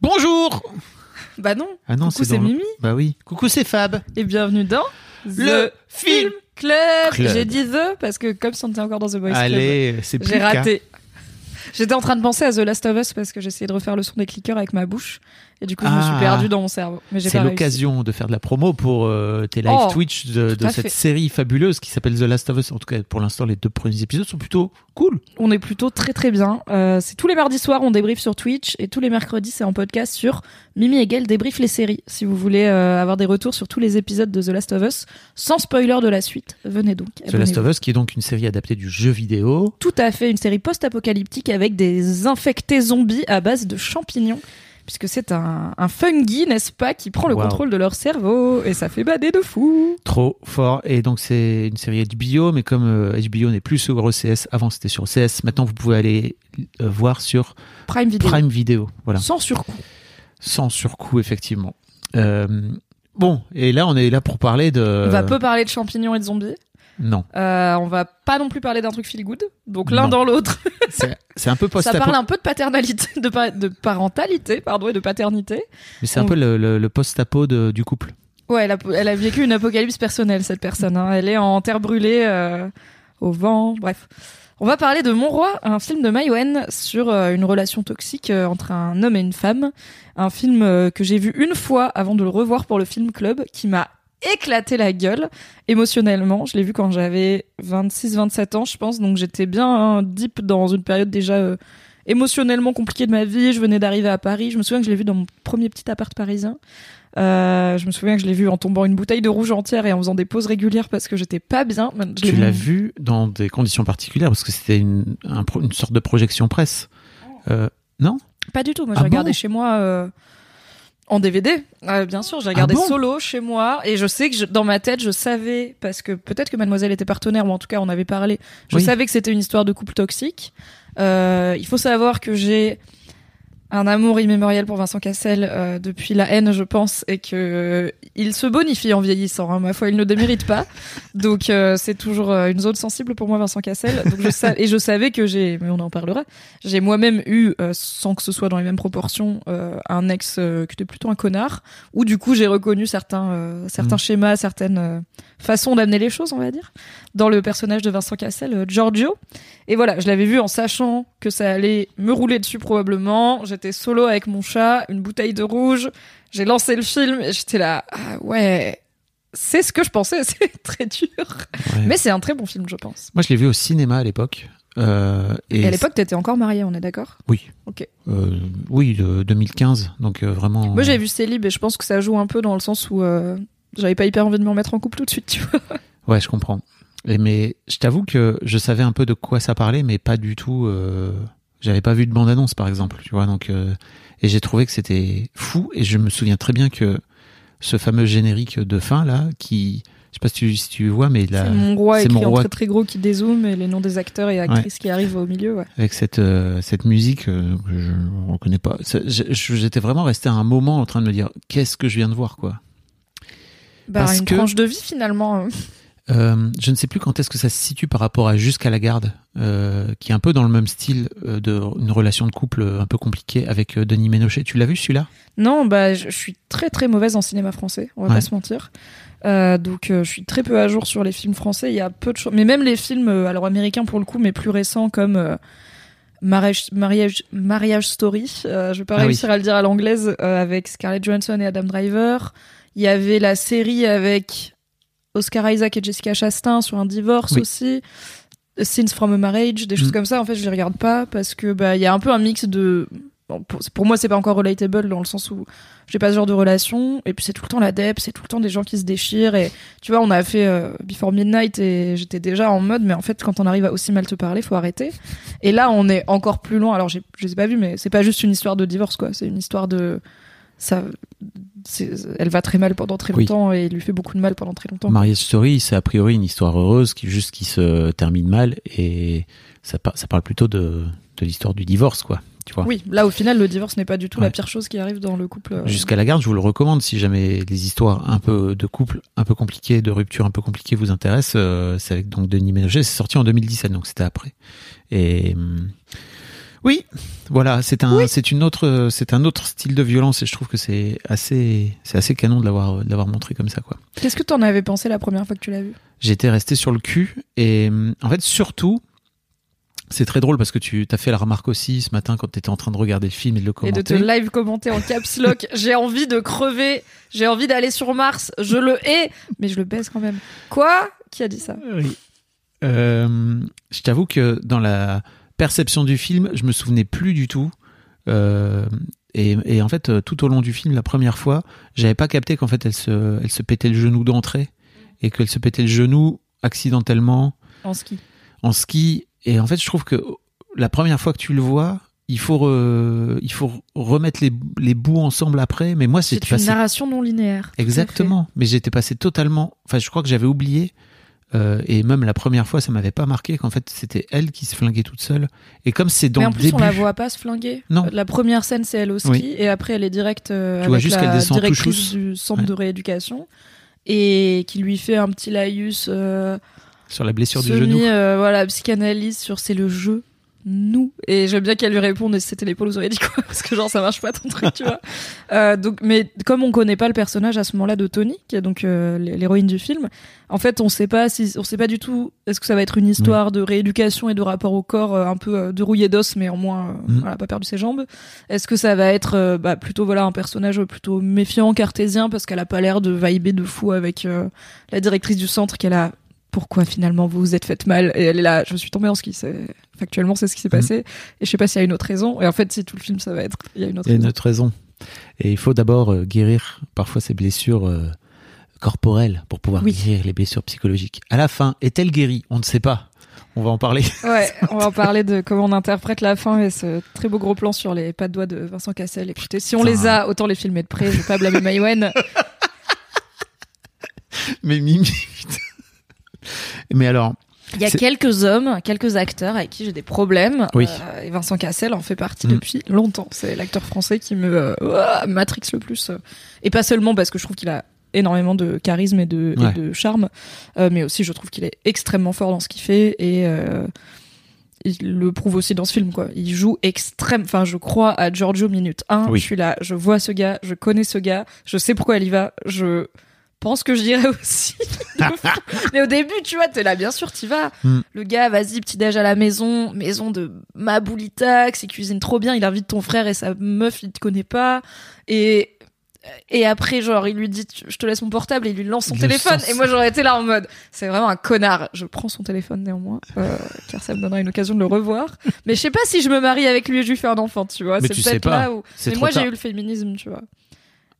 Bonjour Bah non. Ah non, Coucou, c'est dans le- Mimi. Bah oui. Coucou, c'est Fab. Et bienvenue dans Le Film Club. Club. J'ai dit The parce que comme si on était encore dans The Boys Allez, c'est Club, plus j'ai le cas. raté. J'étais en train de penser à The Last of Us parce que j'essayais de refaire le son des clickers avec ma bouche et du coup je me suis Ah. perdue dans mon cerveau. C'est l'occasion de faire de la promo pour euh, tes live Oh, Twitch de, cette fait. série fabuleuse qui s'appelle The Last of Us. En tout cas, pour l'instant, les deux premiers épisodes sont plutôt cool. On est plutôt très très bien. Euh, c'est tous les mardis soirs on débrief sur Twitch et tous les mercredis c'est en podcast sur Mimi et Gaël débrief les séries. Si vous voulez euh, avoir des retours sur tous les épisodes de The Last of Us sans spoiler de la suite, venez donc. The Last of Us, qui est donc une série adaptée du jeu vidéo. tout à fait une série post-apocalyptique avec des infectés zombies à base de champignons. Puisque c'est un, un fungi, n'est-ce pas, qui prend le Wow. contrôle de leur cerveau et ça fait bader de fou. Trop fort. Et donc, c'est une série HBO, mais comme euh, HBO n'est plus sur OCS, avant c'était sur OCS, maintenant vous pouvez aller euh, voir sur Prime Video. Prime Video. Voilà. Sans surcoût. Sans surcoût, effectivement. Euh, bon, et là, on est là pour parler de. On va peu parler de champignons et de zombies. Non, Euh, on va pas non plus parler d'un truc feel good. Donc l'un dans l'autre. c'est un peu post ça parle un peu de paternalité, de, pa- de parentalité, pardon, et de paternité. mais c'est un peu le, le- le post-apo du couple. Ouais, elle a, elle a vécu une apocalypse personnelle, cette personne. hein. Elle est en terre brûlée, euh, au vent, bref. On va parler de Mon Roi, un film de Maïwen sur euh, une relation toxique euh, entre un homme et une femme. Un film que j'ai vu une fois avant de le revoir pour le film club, qui m'a éclaté la gueule émotionnellement. Je l'ai vu quand j'avais 26-27 ans, je pense, donc j'étais bien hein, deep dans une période déjà euh, émotionnellement compliquée de ma vie. Je venais d'arriver à Paris. Je me souviens que je l'ai vu dans mon premier petit appart parisien. Euh, je me souviens que je l'ai vu en tombant une bouteille de rouge entière et en faisant des pauses régulières parce que j'étais pas bien. Je Tu l'as vu dans des conditions particulières parce que c'était une, un pro- une sorte de projection presse. Euh, non? Pas du tout. Moi, Ah j'ai regardé chez moi en DVD. Euh, bien sûr, j'ai regardé Ah bon solo chez moi et je sais que je- dans ma tête, je savais parce que peut-être que Mademoiselle était partenaire ou en tout cas on avait parlé. Je Oui. savais que c'était une histoire de couple toxique. Euh, il faut savoir que j'ai un amour immémorial pour Vincent Cassel euh, depuis la haine, je pense, et que euh, il se bonifie en vieillissant. hein. Ma foi, il ne démérite pas. Donc euh, c'est toujours euh, une zone sensible pour moi, Vincent Cassel. Donc je sa- et je savais que j'ai, mais on en parlera. J'ai moi-même eu, euh, sans que ce soit dans les mêmes proportions, euh, un ex euh, qui était plutôt un connard. Où du coup j'ai reconnu certains euh, certains Mm. schémas, certaines euh, façons d'amener les choses, on va dire, dans le personnage de Vincent Cassel, Giorgio. Et voilà, je l'avais vu en sachant que ça allait me rouler dessus probablement. J'étais solo avec mon chat, une bouteille de rouge. J'ai lancé le film et j'étais là, ah ouais, c'est ce que je pensais, c'est très dur. Ouais. Mais c'est un très bon film, je pense. Moi, je l'ai vu au cinéma à l'époque. Euh, et Et à l'époque, t'étais encore mariée, on est d'accord? Oui. Ok. Euh, oui, de 2015. Donc euh, vraiment. Moi, j'ai vu Célib et je pense que ça joue un peu dans le sens où euh, j'avais pas hyper envie de me remettre en couple tout de suite, tu vois. Ouais, je comprends. Et mais je t'avoue que je savais un peu de quoi ça parlait, mais pas du tout. Euh... J'avais pas vu de bande annonce, par exemple. Tu vois, donc euh, et j'ai trouvé que c'était fou. Et je me souviens très bien que ce fameux générique de fin là, qui, je sais pas si tu, si tu vois, mais là, C'est mon roi écrit mon en roi très très gros qui dézoome et les noms des acteurs et actrices qui arrivent au milieu, ouais. avec cette euh, cette musique que je ne reconnais pas. J'étais vraiment resté un moment en train de me dire qu'est-ce que je viens de voir quoi. Bah, Parce une que- tranche de vie finalement. Euh, je ne sais plus quand est-ce que ça se situe par rapport à Jusqu'à la garde, euh, qui est un peu dans le même style euh, de une relation de couple euh, un peu compliquée avec Denis Ménochet. Tu l'as vu celui-là? Non, bah, je, je suis très très mauvaise en cinéma français, on va Ouais. pas se mentir. Donc je suis très peu à jour sur les films français. Il y a peu de choses, mais même les films, alors américains pour le coup, mais plus récents comme Marriage, Marriage, Marriage Story. euh, je vais pas Ah oui. réussir à le dire à l'anglaise euh, avec Scarlett Johansson et Adam Driver. Il y avait la série avec Oscar Isaac et Jessica Chastain sur un divorce Oui. aussi. Scenes from a Marriage, des choses Mm. comme ça. En fait, je les regarde pas parce que bah il y a un peu un mix de bon, pour, pour moi, c'est pas encore relatable dans le sens où j'ai pas ce genre de relation. Et puis c'est tout le temps la dep, c'est tout le temps des gens qui se déchirent. Et tu vois, on a fait euh, Before Midnight et j'étais déjà en mode, mais en fait, quand on arrive à aussi mal te parler, faut arrêter. Et là, on est encore plus loin. Alors, je les ai pas vus, mais c'est pas juste une histoire de divorce, quoi. C'est une histoire de ça. Elle va très mal pendant très Oui. longtemps et il lui fait beaucoup de mal pendant très longtemps. Marriage Story, c'est a priori une histoire heureuse qui juste qui se termine mal et ça, par- ça parle plutôt de, de l'histoire du divorce, quoi. Tu vois. Oui, là au final, le divorce n'est pas du tout la pire chose qui arrive dans le couple. euh. Jusqu'à la garde, je vous le recommande si jamais les histoires un peu de couple un peu compliquées, de rupture un peu compliquées vous intéressent. euh, c'est avec donc Denis Ménochet. C'est sorti en 2017, donc c'était après. Et hum, oui, voilà, c'est un, c'est une autre, c'est un autre style de violence et je trouve que c'est assez, c'est assez canon de l'avoir, de l'avoir montré comme ça, quoi. Qu'est-ce que t'en avais pensé la première fois que tu l'as vu? J'étais resté sur le cul et en fait surtout. C'est très drôle parce que tu t'as fait la remarque aussi ce matin quand tu étais en train de regarder le film et de le Et commenter. de te live commenter en caps lock. j'ai envie de crever, j'ai envie d'aller sur Mars, je le hais, mais je le baise quand même. Quoi? Qui a dit ça? Oui. Euh, je t'avoue que dans la perception du film, je me souvenais plus du tout. Euh, et, et en fait, euh, tout au long du film, la première fois, j'avais pas capté qu'en fait, elle se, elle se pétait le genou d'entrée et qu'elle se pétait le genou accidentellement En ski. en ski. Et en fait, je trouve que la première fois que tu le vois, il faut, re- il faut remettre les, les bouts ensemble après. Mais moi, C'est une passé narration non linéaire. Exactement. Mais j'étais passé totalement. Enfin, je crois que j'avais oublié. Euh, et même la première fois, ça m'avait pas marqué qu'en fait c'était elle qui se flinguait toute seule. Et comme c'est dans Mais en le plus, début, on la voit pas se flinguer. Non. La première scène, c'est elle au ski, Oui. et après, elle est directe euh, avec juste la directrice du centre Ouais. de rééducation et qui lui fait un petit laïus euh, sur la blessure du genou, euh, voilà, psychanalyse sur c'est le jeu. Nous. Et j'aime bien qu'elle lui réponde et si c'était l'épaule vous auriez dit quoi parce que genre ça marche pas ton truc tu vois. Euh, donc mais comme on connaît pas le personnage à ce moment-là de Tony qui est donc euh, l'héroïne du film en fait on sait pas si on sait pas du tout est-ce que ça va être une histoire de rééducation et de rapport au corps euh, un peu euh, de rouillé d'os mais en moins euh, Mm. voilà pas perdu ses jambes. Est-ce que ça va être bah, plutôt voilà un personnage plutôt méfiant cartésien parce qu'elle a pas l'air de vibrer de fou avec la directrice du centre qu'elle a pourquoi finalement vous vous êtes fait mal et elle est là je suis tombée en ski factuellement c'est ce qui s'est Mhm. passé et je sais pas s'il y a une autre raison et en fait si tout le film ça va être il y a une autre il y a une raison autre raison. Et il faut d'abord euh, guérir parfois ces blessures euh, corporelles pour pouvoir Oui. guérir les blessures psychologiques. À la fin, est-elle guérie? On ne sait pas. On va en parler. ouais on va en parler de comment on interprète la fin et ce très beau gros plan sur les pas de doigts de Vincent Cassel écoutez si on Putain. les a autant les filmer de près je vais pas blâmer Maïwen Mais Mimi. putain. Mais alors, il y a quelques hommes quelques acteurs avec qui j'ai des problèmes Oui. euh, et Vincent Cassel en fait partie Mhm. depuis longtemps c'est l'acteur français qui me euh, matrix le plus euh. et pas seulement parce que je trouve qu'il a énormément de charisme et de, et Ouais. de charme, euh, mais aussi je trouve qu'il est extrêmement fort dans ce qu'il fait et il le prouve aussi dans ce film quoi. Il joue extrême, enfin je crois à Giorgio minute 1, Oui. je suis là, je vois ce gars, je connais ce gars, je sais pourquoi elle y va, je pense que je dirais aussi. mais au début, tu vois, t'es là, bien sûr, t'y vas. Mm. Le gars, vas-y, petit déj à la maison, maison de Maboulitax, il cuisine trop bien, il invite ton frère et sa meuf, il te connaît pas. Et et après, genre, il lui dit, je te laisse mon portable, et il lui lance son le téléphone. sens. Et moi, j'aurais été là en mode, c'est vraiment un connard. Je prends son téléphone néanmoins, euh, car ça me donnera une occasion de le revoir. Mais je sais pas si je me marie avec lui et je lui fais un enfant, tu vois. C'est peut-être pas. là où. Mais moi, j'ai eu le féminisme, tu vois.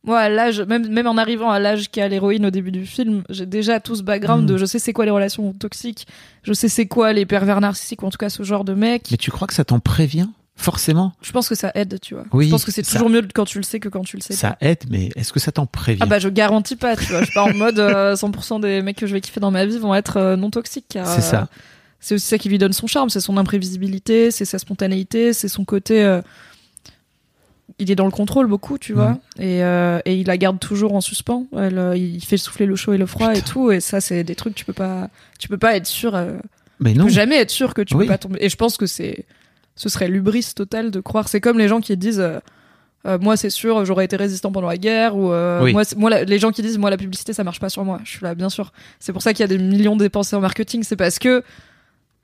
Moi, à l'âge, même, même en arrivant à l'âge qu'a l'héroïne au début du film, j'ai déjà tout ce background Mm. de je sais c'est quoi les relations toxiques, je sais c'est quoi les pervers narcissiques, ou en tout cas ce genre de mec. Mais tu crois que ça t'en prévient Forcément? Je pense que ça aide, tu vois. Oui, je pense que c'est ça- toujours mieux quand tu le sais que quand tu le sais pas. Ça aide, mais est-ce que ça t'en prévient? Ah bah je garantis pas, tu vois. Je suis pas en mode euh, 100% des mecs que je vais kiffer dans ma vie vont être euh, non toxiques. C'est ça. euh, c'est aussi ça qui lui donne son charme, c'est son imprévisibilité, c'est sa spontanéité, c'est son côté. Il est dans le contrôle beaucoup, tu vois, et, euh, et il la garde toujours en suspens. Elle, euh, il fait souffler le chaud et le froid et tout, et ça c'est des trucs tu peux pas, tu peux pas être sûr, euh, Mais tu non. peux jamais être sûr que tu Oui. peux pas tomber. Et je pense que c'est, ce serait l'ubris total de croire. C'est comme les gens qui disent. euh, moi, c'est sûr, j'aurais été résistant pendant la guerre. Ou euh, Oui. moi, moi, la- les gens qui disent, moi, la publicité, ça marche pas sur moi. Je suis là, bien sûr. C'est pour ça qu'il y a des millions dépensés en marketing. C'est parce que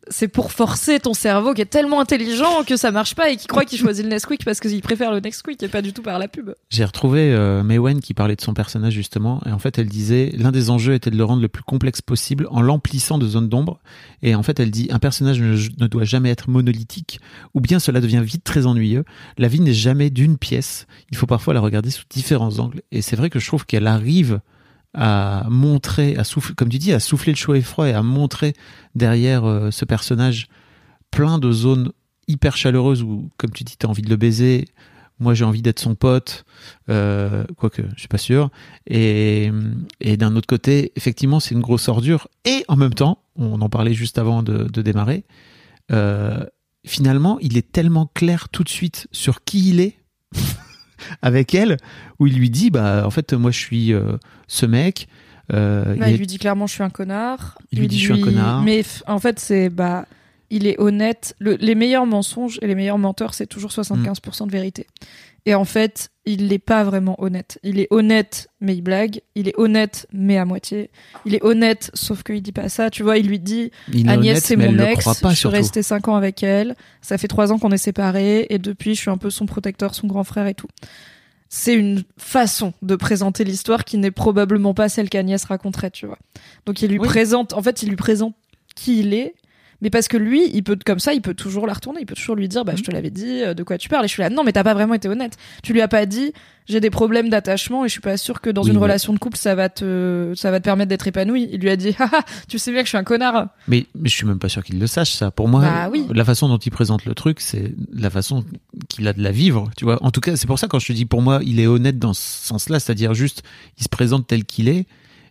c'est pour forcer ton cerveau qui est tellement intelligent que ça marche pas et qui croit qu'il choisit le Nesquik parce qu'il préfère le Nesquik et pas du tout par la pub. J'ai retrouvé euh, Maywen qui parlait de son personnage justement et en fait elle disait l'un des enjeux était de le rendre le plus complexe possible en l'emplissant de zones d'ombre et en fait elle dit un personnage ne, ne doit jamais être monolithique ou bien cela devient vite très ennuyeux. La vie n'est jamais d'une pièce. Il faut parfois la regarder sous différents angles et c'est vrai que je trouve qu'elle arrive à montrer, à souffler, comme tu dis, à souffler le chaud et froid et à montrer derrière euh, ce personnage plein de zones hyper chaleureuses où, comme tu dis, tu as envie de le baiser. Moi, j'ai envie d'être son pote, euh, quoique je suis pas sûr. Et, d'un autre côté, effectivement, c'est une grosse ordure. Et en même temps, on en parlait juste avant de, de démarrer. Euh, finalement, il est tellement clair tout de suite sur qui il est. avec elle, où il lui dit, bah, en fait, moi, je suis euh, ce mec. Euh, Bah, il lui dit clairement je suis un connard. Il lui dit, je suis un connard. Mais en fait c'est bah il est honnête. Le- les meilleurs mensonges et les meilleurs menteurs c'est toujours 75% de vérité. Et en fait il n'est pas vraiment honnête. Il est honnête mais il blague. Il est honnête mais à moitié. Il est honnête sauf qu'il dit pas ça. Tu vois il lui dit il Agnès c'est mon ex. pas je suis restée 5 ans avec elle. Ça fait 3 ans qu'on est séparés et depuis je suis un peu son protecteur, son grand frère et tout. C'est une façon de présenter l'histoire qui n'est probablement pas celle qu'Agnès raconterait, tu vois. Donc il lui Oui. présente, en fait, il lui présente qui il est, mais parce que lui, il peut comme ça, il peut toujours la retourner, il peut toujours lui dire, bah je te l'avais dit, euh, de quoi tu parles. Et je suis là, non, mais t'as pas vraiment été honnête. Tu lui as pas dit, j'ai des problèmes d'attachement et je suis pas sûre que dans Oui, une mais- relation de couple ça va te, ça va te permettre d'être épanoui. Il lui a dit, haha, tu sais bien que je suis un connard. Mais, mais je suis même pas sûr qu'il le sache, ça. Pour moi, Bah oui. la façon dont il présente le truc, c'est la façon qu'il a de la vivre, tu vois. En tout cas, c'est pour ça quand je te dis, pour moi, il est honnête dans ce sens-là, c'est-à-dire juste, il se présente tel qu'il est.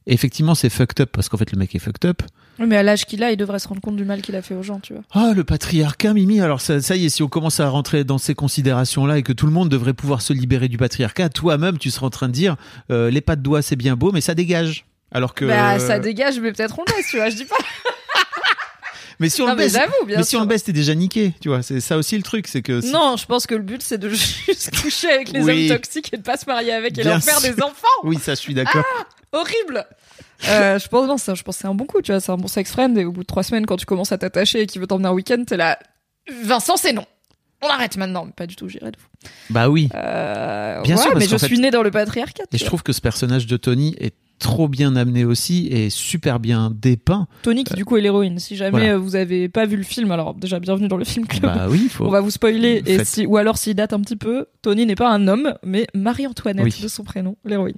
Et effectivement, c'est fucked up parce qu'en fait, le mec est fucked up. Oui, Mais à l'âge qu'il a, il devrait se rendre compte du mal qu'il a fait aux gens, tu vois. Ah, le patriarcat, Mimi. Alors, ça, ça y est, si on commence à rentrer dans ces considérations-là et que tout le monde devrait pouvoir se libérer du patriarcat, toi-même, tu seras en train de dire, euh, les pas de doigts, c'est bien beau, mais ça dégage. Alors que. Bah, ça dégage, mais peut-être on le laisse, tu vois, je dis pas. mais si on Non, le baisse, mais si on le baisse, t'es déjà niqué, tu vois. C'est ça aussi le truc, c'est que. si- Non, je pense que le but c'est de juste coucher avec les Oui. hommes toxiques et de pas se marier avec et Bien leur faire sûr. des enfants. Oui, ça, je suis d'accord. Horrible. Euh, je pense non, je pense que c'est un bon coup, tu vois, c'est un bon sex friend et au bout de trois semaines, quand tu commences à t'attacher et qu'il veut t'emmener un week-end, t'es là. Vincent, c'est non. On arrête maintenant. Mais pas du tout, j'irai de fou. bah oui. Euh, Bien ouais, sûr, parce mais je fait- suis né dans le patriarcat. Et je vois. trouve que ce personnage de Tony est trop bien amené aussi et super bien dépeint. Tony qui du coup est l'héroïne. Si jamais Voilà. vous avez pas vu le film, alors déjà bienvenue dans le film club. Bah oui, il faut. On va vous spoiler et si ou alors s'il date un petit peu, Tony n'est pas un homme, mais Marie-Antoinette Oui. de son prénom, l'héroïne.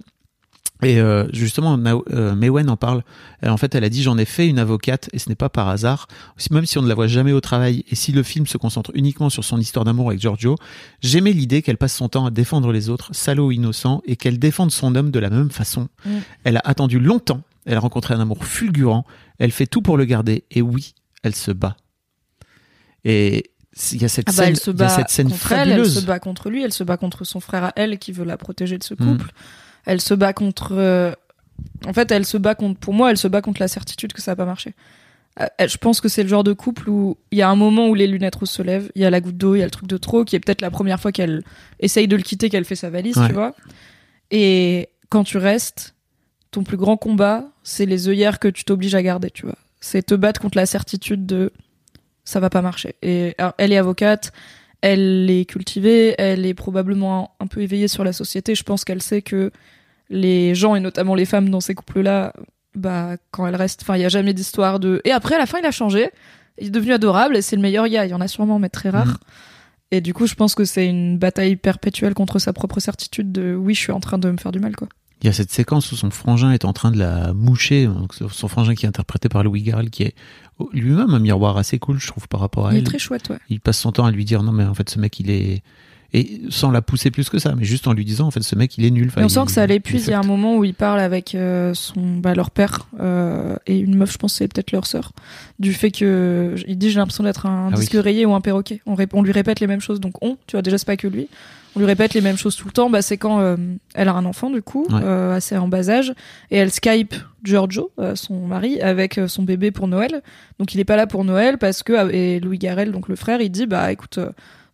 Et euh, justement, euh, Mewen en parle. Elle, en fait, elle a dit j'en ai fait une avocate et ce n'est pas par hasard. Même si on ne la voit jamais au travail et si le film se concentre uniquement sur son histoire d'amour avec Giorgio, j'aimais l'idée qu'elle passe son temps à défendre les autres, salauds ou innocents, et qu'elle défende son homme de la même façon. Mm. Elle a attendu longtemps. Elle a rencontré un amour fulgurant. Elle fait tout pour le garder. Et oui, elle se bat. Et il y a cette Ah bah, scène, elle se il y a bat cette scène contre elle, se bat contre lui, elle se bat contre son frère à elle qui veut la protéger de ce Mm. couple. Elle se bat contre. euh, En fait, elle se bat contre. Pour moi, elle se bat contre la certitude que ça va pas marcher. Euh, Je pense que c'est le genre de couple où il y a un moment où les lunettes se lèvent, il y a la goutte d'eau, il y a le truc de trop, qui est peut-être la première fois qu'elle essaye de le quitter, qu'elle fait sa valise, Ouais. tu vois. Et quand tu restes, ton plus grand combat, c'est les œillères que tu t'obliges à garder, tu vois. C'est te battre contre la certitude de ça va pas marcher. Et alors, elle est avocate, elle est cultivée, elle est probablement un peu éveillée sur la société. Je pense qu'elle sait que les gens et notamment les femmes dans ces couples-là, bah quand elles restent, enfin il y a jamais d'histoire de. Et après à la fin il a changé, il est devenu adorable et c'est le meilleur gars. Il y en a sûrement mais très rare. Mhm. Et du coup je pense que c'est une bataille perpétuelle contre sa propre certitude de oui je suis en train de me faire du mal quoi. Il y a cette séquence où son frangin est en train de la moucher, donc son frangin qui est interprété par Louis Garrel, qui est lui-même un miroir assez cool, je trouve, par rapport à Il est elle. très chouette ouais. Il passe son temps à lui dire non mais en fait ce mec il est et sans la pousser plus que ça, mais juste en lui disant en fait ce mec il est nul. Enfin, on il- sent que ça l'épuise. il y a un moment où il parle avec euh, son, bah, leur père euh, et une meuf, je pense c'est peut-être leur sœur, du fait que il dit j'ai l'impression d'être un Ah oui. disque rayé ou un perroquet. On, lui répète les mêmes choses. Donc on, tu vois déjà c'est pas que lui. On lui répète les mêmes choses tout le temps. Bah c'est quand euh, elle a un enfant du coup, Ouais. euh, assez en bas âge, et elle Skype Giorgio, euh, son mari, avec son bébé pour Noël. Donc il est pas là pour Noël parce que et Louis Garrel, donc le frère, il dit bah écoute.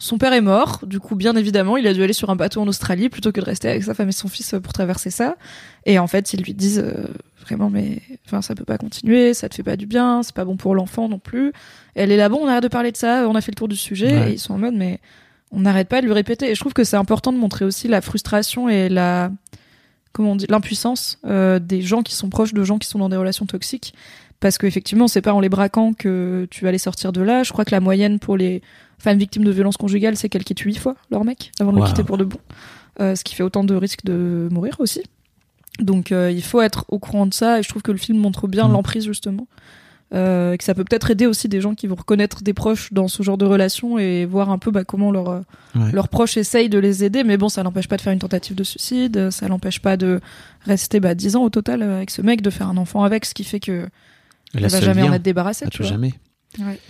Son père est mort, du coup, bien évidemment, il a dû aller sur un bateau en Australie plutôt que de rester avec sa femme et son fils euh, pour traverser ça. Et en fait, ils lui disent, euh, vraiment, mais enfin, ça peut pas continuer, ça te fait pas du bien, c'est pas bon pour l'enfant non plus. elle est là, bon, on arrête de parler de ça, on a fait le tour du sujet, Ouais. et ils sont en mode, mais on n'arrête pas de lui répéter. Et je trouve que c'est important de montrer aussi la frustration et la, comment on dit, l'impuissance euh, des gens qui sont proches de gens qui sont dans des relations toxiques. Parce qu'effectivement, c'est pas en les braquant que tu vas les sortir de là. Je crois que la moyenne pour les femmes victimes de violences conjugales, c'est qu'elles quittent huit fois leur mec avant de le quitter pour de bon. Euh, ce qui fait autant de risques de mourir aussi. Donc euh, il faut être au courant de ça et je trouve que le film montre bien Mhm. l'emprise justement. Euh, et que ça peut peut-être aider aussi des gens qui vont reconnaître des proches dans ce genre de relation et voir un peu bah, comment leur, euh, Ouais. leurs proches essayent de les aider. Mais bon, ça n'empêche pas de faire une tentative de suicide, ça n'empêche pas de rester bah, 10 ans au total euh, avec ce mec, de faire un enfant avec, ce qui fait que a va jamais en lien. être débarrassée. À tu vois. jamais. Ouais.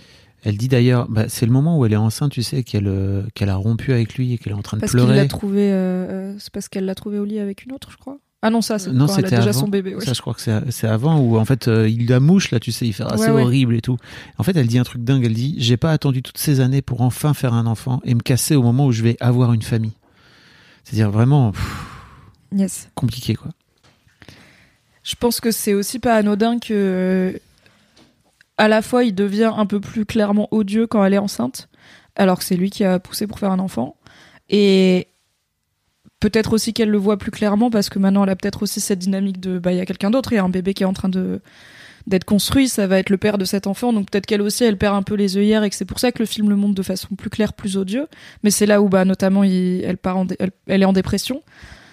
Elle dit d'ailleurs, bah, c'est le moment où elle est enceinte, tu sais, qu'elle euh, qu'elle a rompu avec lui et qu'elle est en train de Parce qu'il pleurer. l'a trouvé, euh, euh, c'est parce qu'elle l'a trouvé au lit avec une autre, je crois. Ah non, ça, c'est Non, quand elle a déjà avant. son bébé. Ça, je crois que c'est avant où en fait il la mouche là, tu sais, il fait ah, Ouais, c'est ouais. horrible et tout. En fait, elle dit un truc dingue. Elle dit j'ai pas attendu toutes ces années pour enfin faire un enfant et me casser au moment où je vais avoir une famille. C'est-à-dire vraiment pff, Yes. compliqué quoi. Je pense que c'est aussi pas anodin que à la fois il devient un peu plus clairement odieux quand elle est enceinte, alors que c'est lui qui a poussé pour faire un enfant. Et peut-être aussi qu'elle le voit plus clairement parce que maintenant elle a peut-être aussi cette dynamique de bah il y a quelqu'un d'autre, il y a un bébé qui est en train de d'être construit, ça va être le père de cet enfant, donc peut-être qu'elle aussi elle perd un peu les œillères et que c'est pour ça que le film le montre de façon plus claire, plus odieux. Mais c'est là où bah notamment elle part elle est en dépression.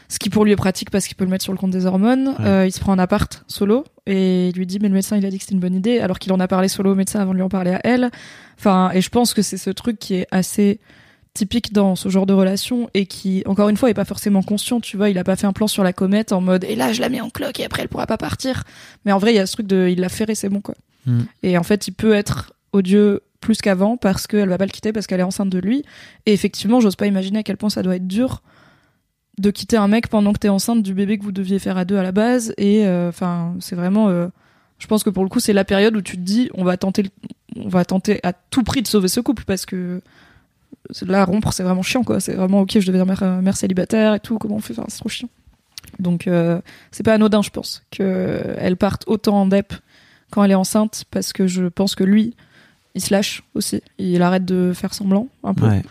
Ce qui pour lui est pratique parce qu'il peut le mettre sur le compte des hormones. Ouais. Euh, il se prend un appart solo et il lui dit mais le médecin il a dit que c'était une bonne idée alors qu'il en a parlé solo au médecin avant de lui en parler à elle. Enfin et je pense que c'est ce truc qui est assez typique dans ce genre de relation et qui encore une fois est pas forcément conscient tu vois il a pas fait un plan sur la comète en mode et là je la mets en cloque et après elle pourra pas partir mais en vrai il y a ce truc de il l'a ferré c'est bon quoi Mm. et en fait il peut être odieux plus qu'avant parce qu'elle va pas le quitter parce qu'elle est enceinte de lui et effectivement j'ose pas imaginer à quel point ça doit être dur de quitter un mec pendant que t'es enceinte du bébé que vous deviez faire à deux à la base. Et euh, enfin c'est vraiment euh, je pense que pour le coup c'est la période où tu te dis on va tenter le- on va tenter à tout prix de sauver ce couple parce que là rompre c'est vraiment chiant quoi. C'est vraiment ok je deviens mère, mère célibataire et tout. Comment on fait? Enfin, c'est trop chiant. Donc euh, c'est pas anodin je pense que elle parte autant en dep quand elle est enceinte parce que je pense que lui il se lâche aussi. Il arrête de faire semblant un peu. Ouais.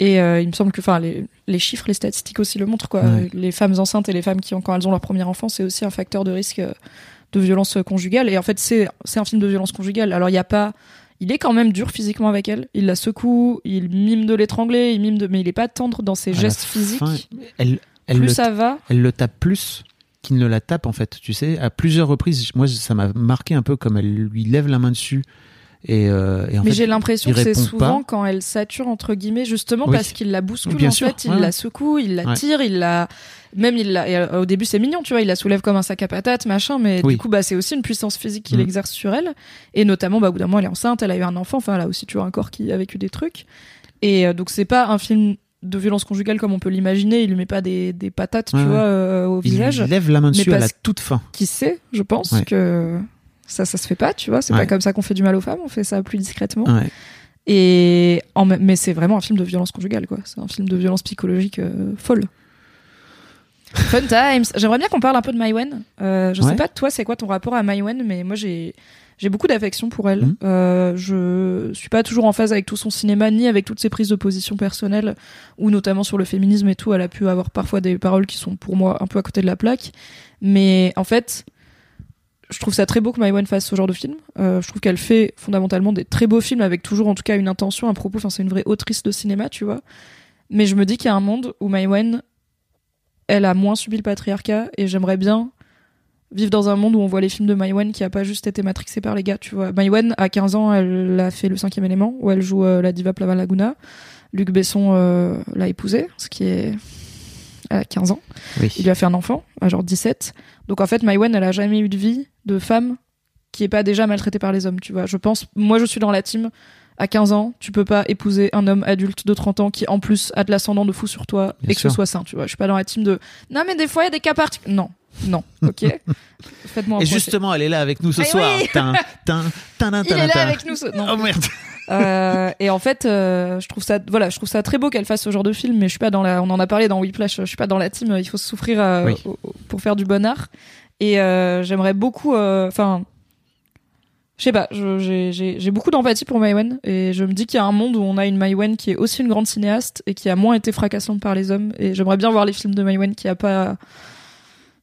et euh, il me semble que enfin les, les chiffres les statistiques aussi le montrent quoi Ouais. les femmes enceintes et les femmes qui ont quand elles ont leur premier enfant c'est aussi un facteur de risque euh, de violence conjugale et en fait c'est c'est un film de violence conjugale alors il y a pas il est quand même dur physiquement avec elle. Il la secoue, il mime de l'étrangler, il mime de, mais il est pas tendre dans ses À gestes fin, physiques. Elle, elle, Plus le, ça va, elle le tape plus qu'il ne la tape en fait. Tu sais, à plusieurs reprises, moi ça m'a marqué un peu comme elle lui lève la main dessus et, euh, et en mais j'ai l'impression il que c'est souvent pas. quand elle sature entre guillemets justement Oui. parce qu'il la bouscule Bien en sûr, fait, il ouais, la secoue, il la Ouais. tire, il la même il la et, euh, au début c'est mignon, tu vois, il la soulève comme un sac à patates, machin, mais Oui. du coup bah c'est aussi une puissance physique qu'il Mm. exerce sur elle et notamment bah au bout d'un moment elle est enceinte, elle a eu un enfant, enfin là aussi tu vois un corps qui a vécu des trucs et euh, donc c'est pas un film de violence conjugale comme on peut l'imaginer, il lui met pas des, des patates, Ouais, tu vois, euh, au il visage. lui lève la main dessus à la toute fin. qui sait, je pense, que ça, ça se fait pas, tu vois. C'est Ouais. pas comme ça qu'on fait du mal aux femmes, on fait ça plus discrètement. Ouais. Et en mais c'est vraiment un film de violence conjugale, quoi. C'est un film de violence psychologique euh, folle. Fun times. J'aimerais bien qu'on parle un peu de Maïwen. Euh, je Ouais. sais pas, toi, c'est quoi ton rapport à Maïwen, mais moi, j'ai j'ai beaucoup d'affection pour elle. Mhm. Euh, je suis pas toujours en phase avec tout son cinéma, ni avec toutes ses prises de position personnelles, ou notamment sur le féminisme et tout. Elle a pu avoir parfois des paroles qui sont pour moi un peu à côté de la plaque. Mais en fait, je trouve ça très beau que Maïwen fasse ce genre de film. Euh, je trouve qu'elle fait fondamentalement des très beaux films avec toujours en tout cas une intention, un propos. Enfin, c'est une vraie autrice de cinéma, tu vois. Mais je me dis qu'il y a un monde où Maïwen, elle a moins subi le patriarcat et j'aimerais bien vivre dans un monde où on voit les films de Maïwen qui a pas juste été matrixé par les gars, tu vois. Maïwen, à 15 ans, elle a fait le cinquième élément où elle joue euh, la diva Plava Laguna. Luc Besson euh, l'a épousée, ce qui est à 15 ans. Oui. Il lui a fait un enfant, à genre 17. Donc en fait, Maïwen, elle a jamais eu de vie de femme qui est pas déjà maltraitée par les hommes, tu vois. Je pense, moi je suis dans la team, à 15 ans, tu peux pas épouser un homme adulte de 30 ans qui en plus a de l'ascendant de fou sur toi Bien et que sûr. ce soit sain, tu vois. Je suis pas dans la team de non mais des fois il y a des cas particuliers. Non, non, ok. Faites-moi Et justement, elle est là avec nous ce Mais soir. oui. Tin, tin, tin, il est là avec nous. ce- Non. Oh merde. Euh, et en fait, euh, je trouve ça, voilà, je trouve ça très beau qu'elle fasse ce genre de film, mais je suis pas dans la, on en a parlé dans Whiplash, je suis pas dans la team. Il faut souffrir euh, Oui. pour faire du bon art. Et j'aimerais beaucoup, enfin, je sais pas, j'ai beaucoup d'empathie pour Maïwen et je me dis qu'il y a un monde où on a une Maïwen qui est aussi une grande cinéaste et qui a moins été fracassante par les hommes. Et j'aimerais bien voir les films de Maïwen qui a pas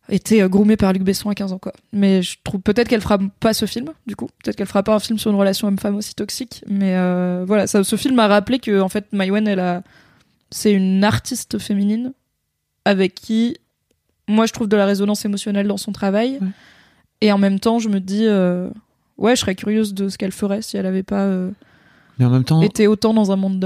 été euh, groomée par Luc Besson à 15 ans, quoi. Mais je trouve peut-être qu'elle fera pas ce film, du coup. Peut-être qu'elle fera pas un film sur une relation homme-femme aussi toxique. Mais euh, voilà, ça, ce film m'a rappelé que, en fait, Maïwen, elle a, c'est une artiste féminine avec qui, moi, je trouve de la résonance émotionnelle dans son travail. Ouais. Et en même temps, je me dis, euh, ouais, je serais curieuse de ce qu'elle ferait si elle avait pas euh, Mais en même temps, été autant dans un monde.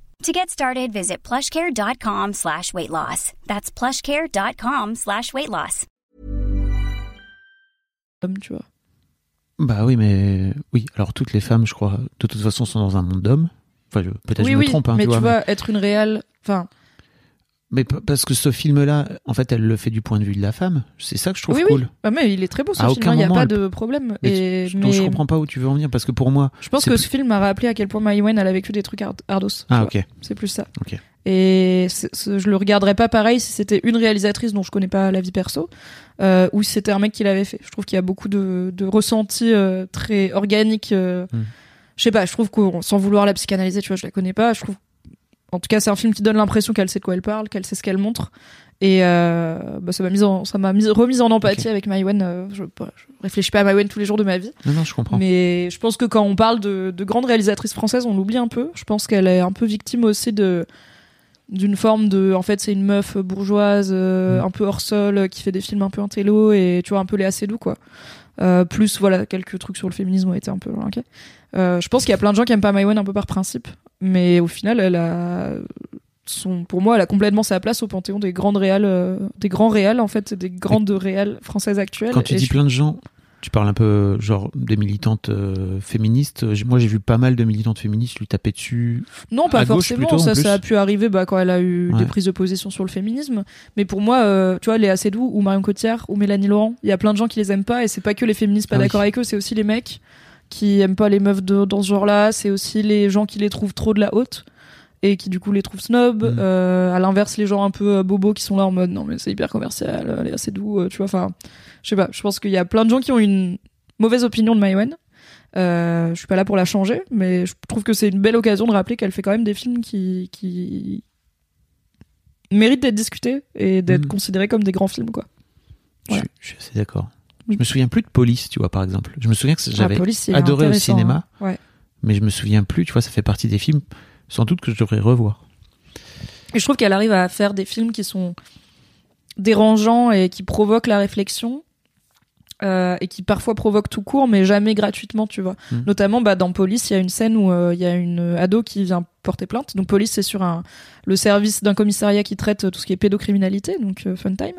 To get started, visit plushcare.com slash weight loss. That's plushcare.com slash weight loss. tu vois. bah oui, mais oui. Alors toutes les femmes, je crois, de toute façon, sont dans un monde d'hommes. Enfin, je- peut-être oui, je me oui, trompe, hein, mais tu vois. vois, être une réelle, enfin, Mais parce que ce film-là, en fait, elle le fait du point de vue de la femme. C'est ça que je trouve oui, cool. oui. Bah, mais il est très beau ce À film, aucun il n'y a pas elle- de problème. Mais Et, tu- donc, je mais comprends pas où tu veux en venir parce que pour moi, je pense que plus- ce film m'a rappelé à quel point Maïwen elle a vécu des trucs hard- hardos. ah ok. C'est plus ça. Ok. Et c'est- c'est- je le regarderais pas pareil si c'était une réalisatrice dont je connais pas la vie perso euh, ou si c'était un mec qui l'avait fait. Je trouve qu'il y a beaucoup de, de ressentis euh, très organiques. euh, Hmm. Je sais pas, je trouve qu'on sans vouloir la psychanalyser, tu vois, je la connais pas. Je trouve, en tout cas, c'est un film qui donne l'impression qu'elle sait de quoi elle parle, qu'elle sait ce qu'elle montre. Et euh, bah, ça m'a mis en, ça m'a mis, remise en empathie avec Maïwen. euh, je, bah, je réfléchis pas à Maïwen tous les jours de ma vie. Non non, je comprends. Mais je pense que quand on parle de, de grandes réalisatrices françaises, on l'oublie un peu. Je pense qu'elle est un peu victime aussi de d'une forme de en fait c'est une meuf bourgeoise euh, Mm. un peu hors sol euh, qui fait des films un peu intello et tu vois un peu les assez doux quoi euh, plus voilà quelques trucs sur le féminisme ont été un peu ok euh, je pense qu'il y a plein de gens qui aiment pas Maïwen un peu par principe mais au final elle a son pour moi elle a complètement sa place au panthéon des grandes réales euh, des grands réals en fait des grandes réales françaises actuelles Quand tu Et dis je- plein de gens, tu parles un peu genre des militantes euh, féministes. Moi, j'ai vu pas mal de militantes féministes lui taper dessus. Non, pas forcément. plutôt, ça, ça a pu arriver bah, quand elle a eu Ouais. des prises de position sur le féminisme. Mais pour moi, euh, tu vois, Léa Seydoux ou Marion Cotillard ou Mélanie Laurent, il y a plein de gens qui les aiment pas et c'est pas que les féministes pas Ah oui. d'accord avec eux, c'est aussi les mecs qui aiment pas les meufs de, dans ce genre-là. C'est aussi les gens qui les trouvent trop de la haute et qui du coup les trouvent snob. Mm. Euh, à l'inverse, les gens un peu euh, bobos qui sont là en mode non mais c'est hyper commercial, euh, Léa Seydoux, euh, tu vois. Enfin, je sais pas. Je pense qu'il y a plein de gens qui ont une mauvaise opinion de Maïwen. Je suis pas là pour la changer, mais je trouve que c'est une belle occasion de rappeler qu'elle fait quand même des films qui, qui méritent d'être discutés et d'être Mhm. considérés comme des grands films, quoi. Je, Voilà. je suis assez d'accord. Je me souviens plus de Police, tu vois, par exemple. Je me souviens que j'avais police, est adoré au cinéma. hein. Ouais. mais je me souviens plus. Tu vois, ça fait partie des films sans doute que je devrais revoir. Et je trouve qu'elle arrive à faire des films qui sont dérangeants et qui provoquent la réflexion. euh, et qui parfois provoquent tout court, mais jamais gratuitement, tu vois. Mhm. Notamment, bah, dans Police, il y a une scène où euh, il y a une ado qui vient porter plainte. Donc, Police, c'est sur un, le service d'un commissariat qui traite tout ce qui est pédocriminalité, donc euh, Fun Time.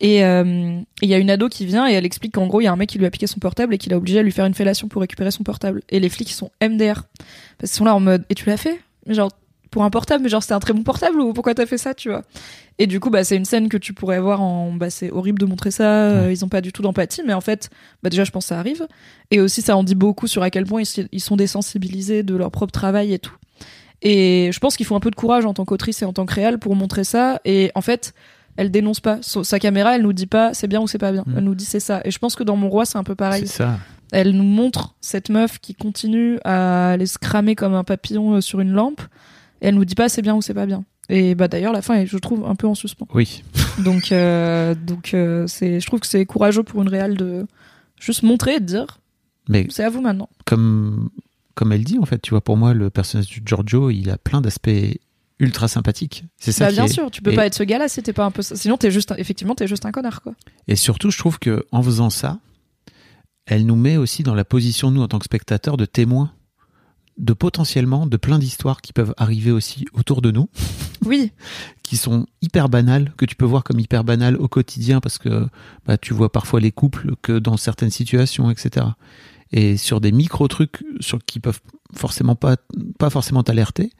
Et euh, et il y a une ado qui vient et elle explique qu'en gros, il y a un mec qui lui a piqué son portable et qu'il a obligé à lui faire une fellation pour récupérer son portable. Et les flics, ils sont MDR. Parce qu'ils sont là en mode, et tu l'as fait? Mais genre, pour un portable, mais genre c'était un très bon portable ou pourquoi t'as fait ça, tu vois? Et du coup, bah c'est une scène que tu pourrais voir en, bah c'est horrible de montrer ça. euh, ils ont pas du tout d'empathie, mais en fait, bah déjà je pense que ça arrive. Et aussi ça en dit beaucoup sur à quel point ils, ils sont désensibilisés de leur propre travail et tout. Et je pense qu'il faut un peu de courage en tant qu'autrice et en tant que réal pour montrer ça. Et en fait, elle dénonce pas sa caméra, elle nous dit pas c'est bien ou c'est pas bien. Mm. Elle nous dit c'est ça. Et je pense que dans Mon Roi c'est un peu pareil C'est ça. elle nous montre cette meuf qui continue à aller se cramer comme un papillon euh, sur une lampe et elle nous dit pas c'est bien ou c'est pas bien et bah d'ailleurs la fin est je trouve un peu en suspens Oui. donc euh, donc euh, c'est je trouve que c'est courageux pour une réale de juste montrer et de dire Mais C'est à vous maintenant. comme, comme elle dit, en fait, tu vois, pour moi, le personnage du Giorgio, il a plein d'aspects ultra sympathiques. C'est ça Bah, bien est- sûr, tu peux et- pas être ce gars-là si t'es pas un peu. Sinon, t'es juste, effectivement, t'es juste un connard, quoi. Et surtout, je trouve que en faisant ça, elle nous met aussi dans la position, nous, en tant que spectateurs, de témoins de potentiellement de plein d'histoires qui peuvent arriver aussi autour de nous, Oui, qui sont hyper banales, que tu peux voir comme hyper banales au quotidien parce que bah, tu vois parfois les couples que dans certaines situations, etc. Et sur des micro trucs sur qui peuvent forcément pas pas forcément t'alerter,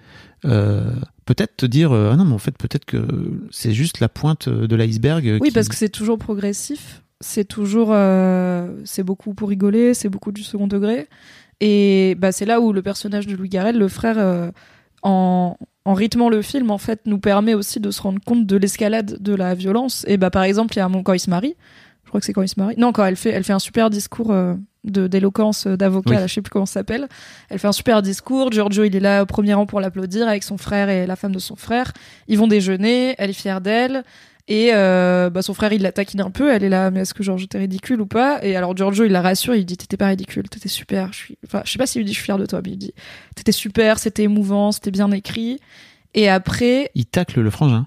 euh, peut-être te dire euh, ah non mais en fait peut-être que c'est juste la pointe de l'iceberg. oui, qui- parce que c'est toujours progressif. C'est toujours, euh, c'est beaucoup pour rigoler, c'est beaucoup du second degré. Et bah, c'est là où le personnage de Louis Garrel, le frère, euh, en, en rythmant le film, en fait, nous permet aussi de se rendre compte de l'escalade de la violence. Et bah, par exemple, il y a un moment quand il se marie. Je crois que c'est quand il se marie. Non, quand elle fait, elle fait un super discours euh, d'éloquence d'avocat. Oui. Je sais plus comment ça s'appelle. Elle fait un super discours. Giorgio, il est là au premier rang pour l'applaudir avec son frère et la femme de son frère. Ils vont déjeuner. Elle est fière d'elle. Et euh, bah, son frère, il la taquine un peu. Elle est là, mais est-ce que genre j'étais ridicule ou pas? Et alors Giorgio, il la rassure. Il dit t'étais pas ridicule, t'étais super. Je suis, enfin, je sais pas s'il lui dit je suis fier de toi, mais il dit t'étais super, c'était émouvant, c'était bien écrit. Et après, il tacle le frangin.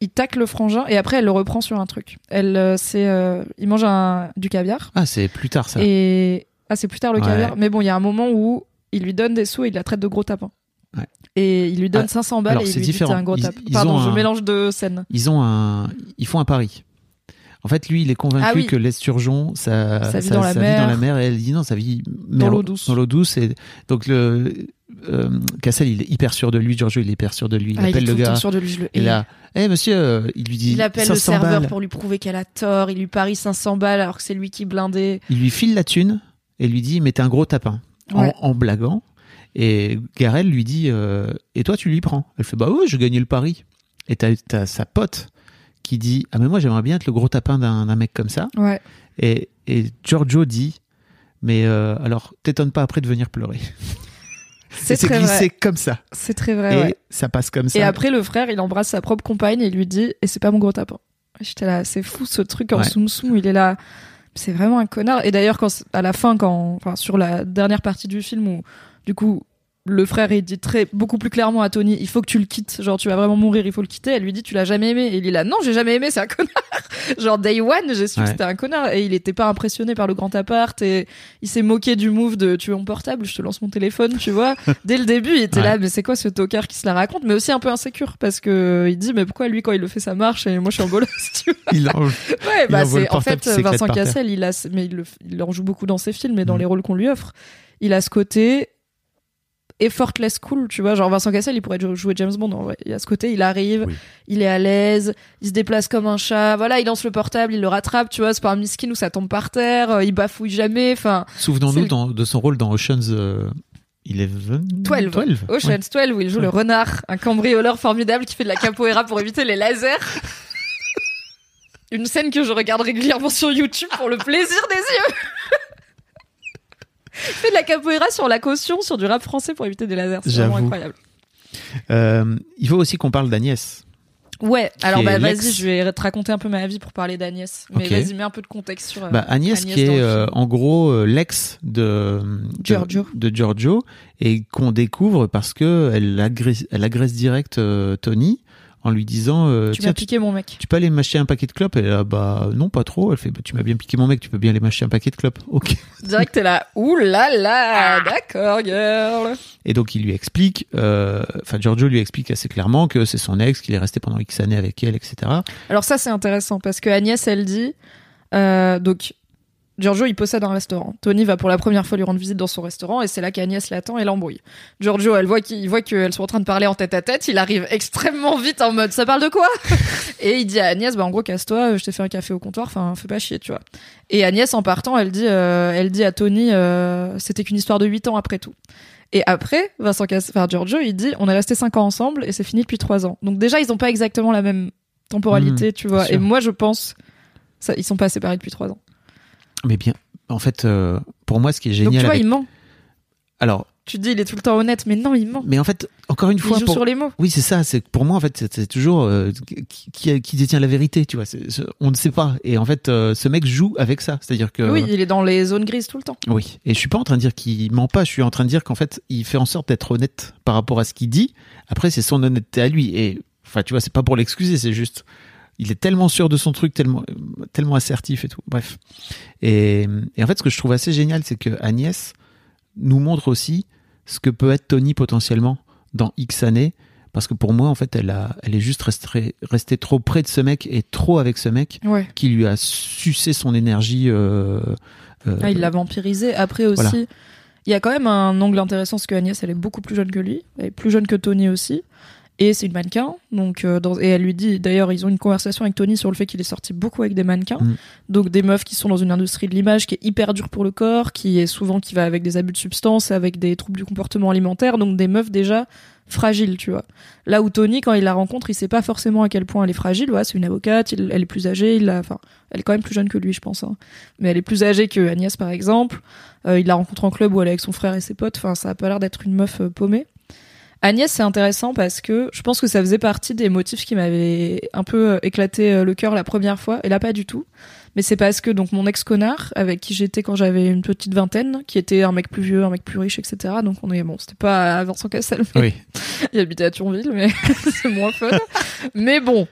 Il tacle le frangin. Et après, elle le reprend sur un truc. Elle, euh, c'est, euh, il mange un, du caviar. Ah c'est plus tard ça. Et ah, c'est plus tard le Ouais. caviar. Mais bon, il y a un moment où il lui donne des sous et il la traite de gros tapin. Ouais. Et il lui donne Ah, 500 balles alors, et il lui dit différent. un gros tapin. Pardon, je un- mélange de scènes. Ils ont un, ils font un pari. En fait, lui, il est convaincu Ah oui. que l'esturgeon, ça, Ça vit dans la mer. dans la mer, et elle dit non, ça vit Dans l'eau douce. Dans l'eau douce. Et donc le euh, Cassel, il est hyper sûr de lui. Giorgio, il est hyper sûr de lui. Il Ah, il est appelle le gars. sûr de lui. je le Et là, eh monsieur, euh, il lui dit. Il appelle le 500 serveur balles. pour lui prouver qu'elle a tort. Il lui parie 500 balles alors que c'est lui qui blindait. Il lui file la thune et lui dit mais t'es un gros tapin Ouais. en, en blaguant. Et Garel lui dit euh, et toi tu lui prends. Elle fait bah oui, je gagnais le pari. Et t'as sa pote qui dit ah mais moi j'aimerais bien être le gros tapin d'un d'un mec comme ça. Ouais. Et, et Giorgio dit mais euh, alors t'étonnes pas après de venir pleurer. C'est glissé vrai. comme ça. C'est très vrai. et ouais. ça passe comme ça. Et après, le frère, il embrasse sa propre compagne et lui dit Et c'est pas mon gros tapin. J'étais là, c'est fou ce truc en Ouais. soum soum. Il est là. C'est vraiment un connard. Et d'ailleurs, quand à la fin, quand, enfin, sur la dernière partie du film où, du coup, le frère il dit très beaucoup plus clairement à Tony il faut que tu le quittes genre tu vas vraiment mourir il faut le quitter elle lui dit tu l'as jamais aimé et il est là non j'ai jamais aimé c'est un connard genre day one j'ai su Ouais. que c'était un connard et il était pas impressionné par le grand appart et il s'est moqué du move de tu veux mon portable je te lance mon téléphone tu vois dès le début il était Ouais. là mais c'est quoi ce tocard qui se la raconte? Mais aussi un peu insécure parce que il dit mais pourquoi lui quand il le fait ça marche? Et moi je suis en bolosse tu vois il en- Ouais, Il bah c'est en fait Vincent. Cassel, il a, mais il, le, il en joue beaucoup dans ses films et dans Mm. les rôles qu'on lui offre. Il a ce côté effortless cool, tu vois. Genre Vincent Cassel, il pourrait jou- jouer James Bond. En vrai. Il a ce côté, il arrive, Oui. il est à l'aise, il se déplace comme un chat. Voilà, il lance le portable, il le rattrape, tu vois. C'est pas un miskin où ça tombe par terre, euh, il bafouille jamais. Enfin, Souvenons-nous le- de son rôle dans Ocean's euh, 11. 12. 12. Ocean's 12 où il joue le renard, un cambrioleur formidable qui fait de la capoeira pour éviter les lasers. Une scène que je regarde régulièrement sur YouTube pour le plaisir des yeux. Il fait de la capoeira sur la caution, sur du rap français pour éviter des lasers. C'est vraiment incroyable. Euh, il faut aussi qu'on parle d'Agnès. Ouais, alors bah, vas-y, je vais te raconter un peu ma vie pour parler d'Agnès. Mais vas-y, mets un peu de contexte sur. euh, Bah, Agnès, Agnès qui est euh, en gros euh, l'ex de, de Giorgio. de Giorgio et qu'on découvre parce que elle agresse, elle agresse direct euh, Tony en lui disant euh, tu m'as piqué mon mec. tu peux aller m'acheter un paquet de clopes? Et là, bah non pas trop elle fait bah, tu m'as bien piqué mon mec tu peux bien aller m'acheter un paquet de clopes ok Direct, t'es là. Ouh là là, d'accord, girl. et donc il lui explique euh, enfin Giorgio lui explique assez clairement que c'est son ex qu'il est resté pendant X années avec elle etc Alors ça c'est intéressant parce que Agnès elle dit euh, donc Giorgio il possède un restaurant. Tony va pour la première fois lui rendre visite dans son restaurant et c'est là qu'Agnès l'attend et l'embrouille. Giorgio elle voit qu'il voit qu'elles sont en train de parler en tête à tête, il arrive extrêmement vite en mode ça parle de quoi? Et il dit à Agnès bah en gros casse-toi, je t'ai fait un café au comptoir, enfin fais pas chier tu vois. Et Agnès en partant elle dit euh, elle dit à Tony euh, c'était qu'une histoire de 8 ans après tout. Et après, Vincent Cass enfin Giorgio, il dit on est resté 5 ans ensemble et c'est fini depuis 3 ans. Donc déjà, ils ont pas exactement la même temporalité, tu vois. Mmh. Et moi, je pense ça, ils sont pas séparés depuis 3 ans. Mais bien en fait euh, pour moi ce qui est Donc génial tu vois, avec- il ment. Alors, Tu te dis, il est tout le temps honnête, mais non, il ment. Mais en fait, encore une Il fois, joue pour- sur les mots. oui, c'est ça. C'est pour moi, en fait, c'est- toujours euh, qui, qui, détient la vérité, tu vois. on ne sait pas. Et en fait, euh, ce mec joue avec ça. C'est-à-dire que Oui, il est dans les zones grises tout le temps. Oui, et je suis pas en train de dire qu'il ment pas, je suis en train de dire qu'en fait, il fait en sorte d'être honnête par rapport à ce qu'il dit. Après, c'est son honnêteté à lui. Et enfin, tu vois, c'est pas pour l'excuser, c'est juste, il est tellement sûr de son truc, tellement, tellement assertif et tout. Bref. Et, et en fait, ce que je trouve assez génial, c'est que Agnès nous montre aussi ce que peut être Tony potentiellement dans X années. Parce que pour moi, en fait, elle, a, elle est juste restée, restée trop près de ce mec et trop avec ce mec Ouais. qui lui a sucé son énergie. euh, euh, Ah, il l'a vampirisé. Après aussi, Voilà. il y a quand même un angle intéressant, parce que Agnès, elle est beaucoup plus jeune que lui. Elle est plus jeune que Tony aussi. Et c'est une mannequin. Donc, euh, dans- et elle lui dit, d'ailleurs, ils ont une conversation avec Tony sur le fait qu'il est sorti beaucoup avec des mannequins. Mm. Donc, des meufs qui sont dans une industrie de l'image qui est hyper dure pour le corps, qui est souvent, qui va avec des abus de substances, avec des troubles du comportement alimentaire. Donc, des meufs déjà fragiles, tu vois. Là où Tony, quand il la rencontre, il sait pas forcément à quel point elle est fragile. Ouais, c'est une avocate, il- elle est plus âgée, il enfin, elle est quand même plus jeune que lui, je pense. hein. Mais elle est plus âgée que Agnès, par exemple. Euh, il la rencontre en club où elle est avec son frère et ses potes. Enfin, ça a pas l'air d'être une meuf euh, paumée. Agnès, c'est intéressant parce que je pense que ça faisait partie des motifs qui m'avaient un peu euh, éclaté euh, le cœur la première fois. Et là, pas du tout. Mais c'est parce que donc mon ex-connard, avec qui j'étais quand j'avais une petite vingtaine, qui était un mec plus vieux, un mec plus riche, etc. Donc on est bon, c'était pas à Vincent Cassel, Oui. il habitait à Thionville, mais c'est moins fun. mais bon.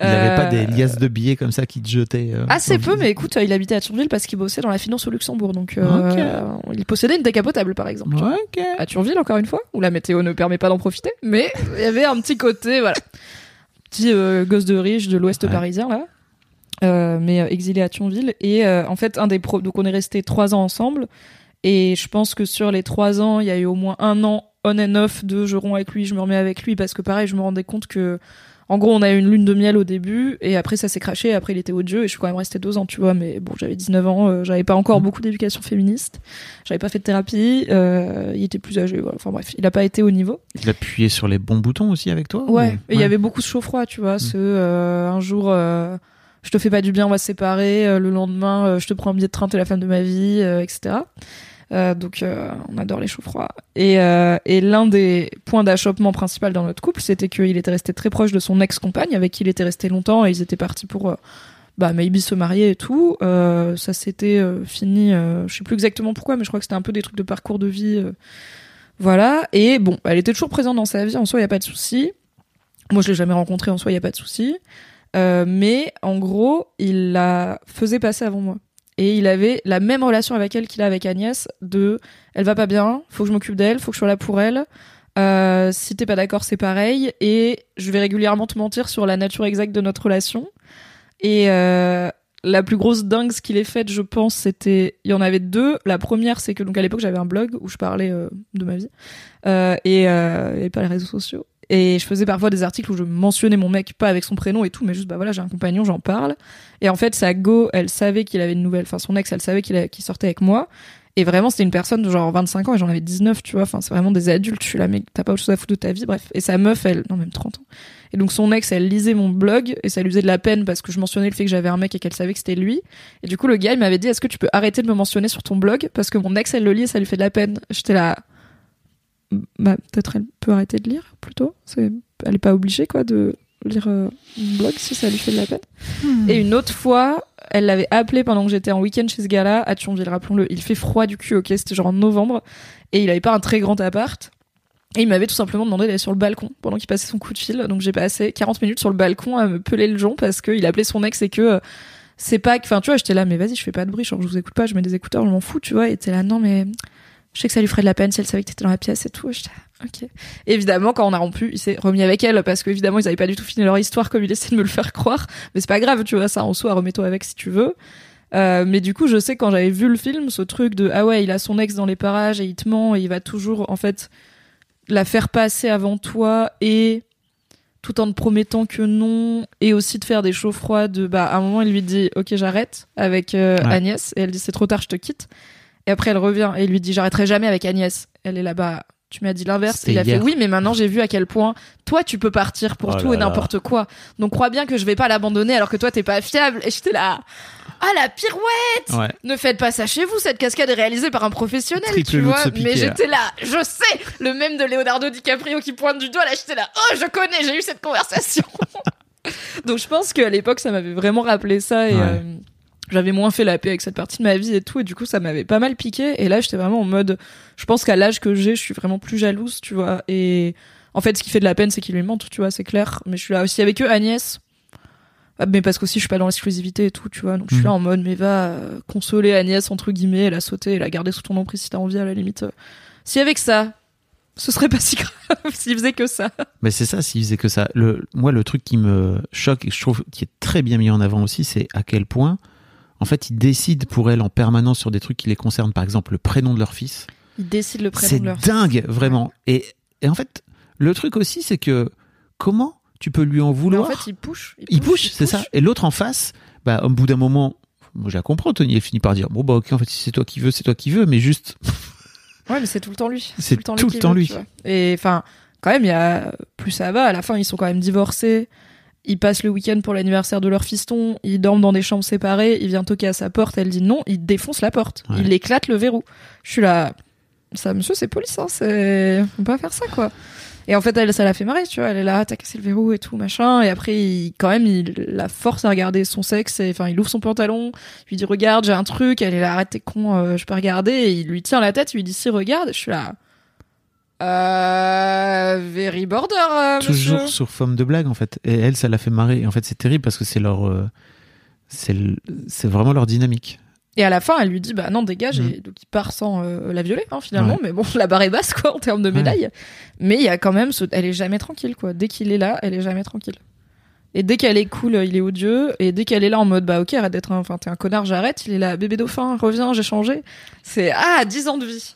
Il n'avait pas Euh, des liasses de billets comme ça qui te jetaient. euh, Assez peu, mais écoute, euh, il habitait à Thionville parce qu'il bossait dans la finance au Luxembourg. Donc, il possédait une décapotable, par exemple. Ouais, ok. À Thionville, encore une fois, où la météo ne permet pas d'en profiter. Mais il y avait un petit côté, voilà. Petit gosse de riche de l'ouest Ouais. parisien, là. Euh, mais euh, exilé à Thionville. Et euh, en fait, un des pro... Donc, on est resté trois ans ensemble. Et je pense que sur les trois ans, il y a eu au moins un an on and off de je romps avec lui, je me remets avec lui. Parce que pareil, je me rendais compte que en gros, on a eu une lune de miel au début, et après ça s'est craché, et après il était au jeu, et je suis quand même restée deux ans, tu vois, mais bon, j'avais 19 ans, euh, j'avais pas encore Mhm. beaucoup d'éducation féministe, j'avais pas fait de thérapie, euh, il était plus âgé, voilà. enfin bref, il a pas été au niveau. Il appuyait sur les bons boutons aussi avec toi Ouais, il y avait beaucoup de chaud-froid, tu vois, ce euh, un jour, je te fais pas du bien, on va se séparer, le lendemain, je te prends un billet de train, t'es la femme de ma vie, euh, etc. Euh, donc euh, on adore les chauds froids. Et, euh, et l'un des points d'achoppement principal dans notre couple, c'était qu'il était resté très proche de son ex-compagne, avec qui il était resté longtemps, et ils étaient partis pour, bah, maybe se marier et tout. Ça s'était fini, je sais plus exactement pourquoi, mais je crois que c'était un peu des trucs de parcours de vie. voilà. Et bon, elle était toujours présente dans sa vie, en soi, il y a pas de souci. Moi, je l'ai jamais rencontrée, en soi, il y a pas de souci. Mais en gros, il la faisait passer avant moi. Et il avait la même relation avec elle qu'il a avec Agnès de elle va pas bien, faut que je m'occupe d'elle, faut que je sois là pour elle. Euh, si t'es pas d'accord, c'est pareil. Et je vais régulièrement te mentir sur la nature exacte de notre relation. Et euh, la plus grosse dingue qu'il ait faite, je pense, c'était il y en avait deux. La première, c'est que donc à l'époque j'avais un blog où je parlais euh, de ma vie euh, et, et pas les réseaux sociaux. Et je faisais parfois des articles où je mentionnais mon mec, pas avec son prénom et tout, mais juste, bah voilà, j'ai un compagnon, j'en parle. Et en fait, sa go, elle savait qu'il avait une nouvelle, enfin son ex, elle savait qu'il sortait avec moi. Et vraiment, c'était une personne de genre 25 ans et j'en avais 19, tu vois. Enfin, c'est vraiment des adultes. Je suis là, mec, t'as pas autre chose à foutre de ta vie, bref. Et sa meuf, elle, non, même 30 ans. Et donc, son ex, elle lisait mon blog et ça lui faisait de la peine parce que je mentionnais le fait que j'avais un mec et qu'elle savait que c'était lui. Et du coup, le gars, il m'avait dit, est-ce que tu peux arrêter de me mentionner sur ton blog? Parce que mon ex, elle le lit et ça lui fait de la peine. J'étais là, bah, peut-être elle peut arrêter de lire plutôt. C'est, elle est pas obligée, quoi, de lire euh, mon blog si ça lui fait de la peine. Et une autre fois, elle l'avait appelé pendant que j'étais en week-end chez ce gars-là à Thionville, rappelons-le. Il fait froid du cul, ok, c'était genre en novembre. Et il avait pas un très grand appart. Et il m'avait tout simplement demandé d'aller sur le balcon pendant qu'il passait son coup de fil. Donc j'ai passé 40 minutes sur le balcon à me peler le jonc parce qu'il appelait son ex et que euh, c'est pas que, enfin tu vois, j'étais là, mais vas-y, je fais pas de bruit, genre je vous écoute pas, je mets des écouteurs, je m'en fous, tu vois. Et t'es là, non mais je sais que ça lui ferait de la peine si elle savait que t'étais dans la pièce et tout. J'étais ok. Et évidemment, quand on a rompu, il s'est remis avec elle parce qu'évidemment, ils avaient pas du tout fini leur histoire comme il essaie de me le faire croire. Mais c'est pas grave, tu vois, ça en soi, remets-toi avec si tu veux. Euh, mais du coup, je sais quand j'avais vu le film, ce truc de ah ouais, il a son ex dans les parages et il te ment et il va toujours en fait la faire passer avant toi et tout en te promettant que non et aussi de faire des chauds froids de bah à un moment il lui dit ok j'arrête avec euh, Ouais. Agnès et elle dit c'est trop tard je te quitte et après elle revient et lui dit j'arrêterai jamais avec Agnès. Elle est là-bas. Tu m'as dit l'inverse. Il a fait oui mais maintenant j'ai vu à quel point toi tu peux partir pour Oh tout là et n'importe quoi. Donc crois bien que je vais pas l'abandonner alors que toi t'es pas fiable. Et j'étais là ah la pirouette! Ouais. ne faites pas ça chez vous, cette cascade est réalisée par un professionnel, Triple tu vois. piquer, mais j'étais là, je sais, le même de Leonardo DiCaprio qui pointe du doigt, là j'étais là, oh je connais, j'ai eu cette conversation. Donc je pense qu'à l'époque ça m'avait vraiment rappelé ça et Ouais. euh, j'avais moins fait la paix avec cette partie de ma vie et tout et du coup ça m'avait pas mal piqué et là j'étais vraiment en mode, je pense qu'à l'âge que j'ai, je suis vraiment plus jalouse, tu vois. Et en fait ce qui fait de la peine c'est qu'il lui mente, tu vois, c'est clair. Mais je suis là aussi avec eux, Agnès. Ah, mais parce qu'aussi je suis pas dans l'exclusivité et tout, tu vois. Donc je suis Mhm. là en mode, mais va euh, consoler Agnès, entre guillemets, elle a sauté, elle a gardé sous ton emprise si t'as envie à la limite. Euh, Si avec ça, ce serait pas si grave s'il faisait que ça. Mais c'est ça, s'il faisait que ça. Le, moi, le truc qui me choque et que je trouve qui est très bien mis en avant aussi, c'est à quel point, en fait, ils décident pour elle en permanence sur des trucs qui les concernent. Par exemple, le prénom de leur fils. Ils décident le prénom C'est de leur dingue, vraiment. Et, et en fait, le truc aussi, c'est que comment tu peux lui en Mais vouloir en fait, il push. Il push, c'est ça. Et l'autre en face, bah, au bout d'un moment, moi, je la comprends, Tony, elle finit par dire, bon, bah, ok, en fait, si c'est toi qui veux, c'est toi qui veux, mais juste, Ouais, mais c'est tout le temps lui. C'est tout tout le temps lui. vois. Et enfin, quand même, il y a plus ça va. À la fin, ils sont quand même divorcés. Ils passent le week-end pour l'anniversaire de leur fiston. Ils dorment dans des chambres séparées. Il vient toquer à sa porte. Elle dit non. Il défonce la porte. Ouais. Il éclate le verrou. Je suis là. Ça, monsieur, c'est police. Hein. C'est, on peut pas faire ça, quoi. Et en fait, elle, ça l'a fait marrer, tu vois. Elle est là, t'as cassé le verrou et tout, machin. Et après, il, quand même, il la force à regarder son sexe. Et, enfin, il ouvre son pantalon. Il lui dit, regarde, j'ai un truc. Elle est là, arrête, t'es con, euh, je peux regarder. Et il lui tient la tête. Il lui dit, si, regarde. Je suis là. Euh, very border, euh, toujours monsieur. sur forme de blague, en fait. Et elle, ça l'a fait marrer. Et en fait, c'est terrible parce que c'est leur, euh, c'est le- c'est vraiment leur dynamique. Et à la fin, elle lui dit, bah non, dégage. Mm. Et donc, il part sans euh, la violer, hein, finalement. Ouais. Mais bon, la barre est basse, quoi, en termes de Ouais. médailles. Mais il y a quand même ce... Elle est jamais tranquille, quoi. Dès qu'il est là, elle est jamais tranquille. Et dès qu'elle est cool, il est odieux. Et dès qu'elle est là en mode, bah ok, arrête d'être un... Enfin, t'es un connard, j'arrête. Il est là, bébé dauphin, reviens, j'ai changé. C'est, ah, 10 ans de vie.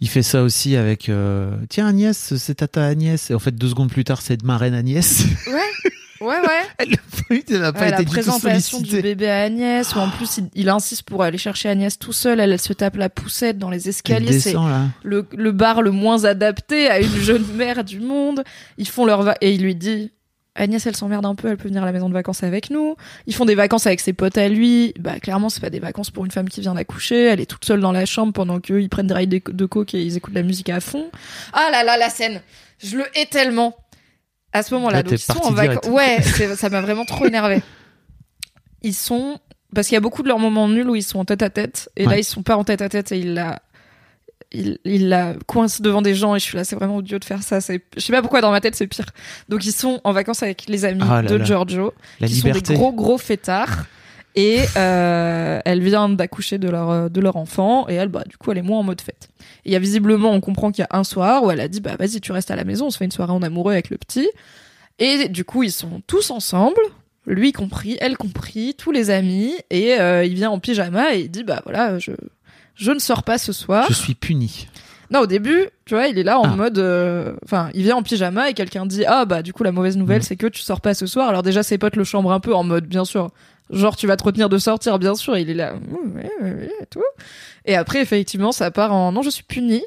Il fait ça aussi avec, euh, tiens, Agnès, c'est tata Agnès. Et en fait, deux secondes plus tard, c'est de ma reine Agnès. Ouais, ouais, ouais. elle n'a pas Ouais, la été du tout présentation du sollicitée. bébé à Agnès, où en plus il, il insiste pour aller chercher Agnès tout seul, elle, elle se tape la poussette dans les escaliers, c'est le, le bar le moins adapté à une jeune mère du monde. Ils font leur va et il lui dit Agnès elle s'emmerde un peu, elle peut venir à la maison de vacances avec nous. Ils font des vacances avec ses potes à lui. Bah clairement c'est pas des vacances pour une femme qui vient d'accoucher. Elle est toute seule dans la chambre pendant qu'eux ils prennent des rails de, de coke et ils écoutent la musique à fond. Ah là là la scène, je le hais tellement. À ce moment-là, Là, donc ils sont en vacances. Ouais, ça m'a vraiment trop énervé. Ils sont parce qu'il y a beaucoup de leurs moments nuls où ils sont en tête à tête et là ils sont pas en tête à tête et il la il, il la coince devant des gens et je suis là c'est vraiment odieux de faire ça c'est je sais pas pourquoi dans ma tête c'est pire. Donc ils sont en vacances avec les amis Ah là de là. Giorgio La qui liberté. sont des gros gros fêtards. Et euh, elle vient d'accoucher de leur de leur enfant et elle bah du coup elle est moins en mode fête. Et il y a visiblement on comprend qu'il y a un soir où elle a dit bah vas-y tu restes à la maison on se fait une soirée en amoureux avec le petit. Et du coup ils sont tous ensemble lui compris elle compris tous les amis. Et euh, il vient en pyjama et il dit bah voilà je je ne sors pas ce soir Je suis puni. non, au début, tu vois, il est là en Ah. mode, euh, enfin, il vient en pyjama et quelqu'un dit ah bah du coup la mauvaise nouvelle Mm. c'est que tu sors pas ce soir. Alors déjà ses potes le chambrent un peu en mode bien sûr, genre tu vas te retenir de sortir bien sûr. Il est là, Mm, ouais, ouais, ouais, et tout. Et après effectivement ça part en non je suis puni.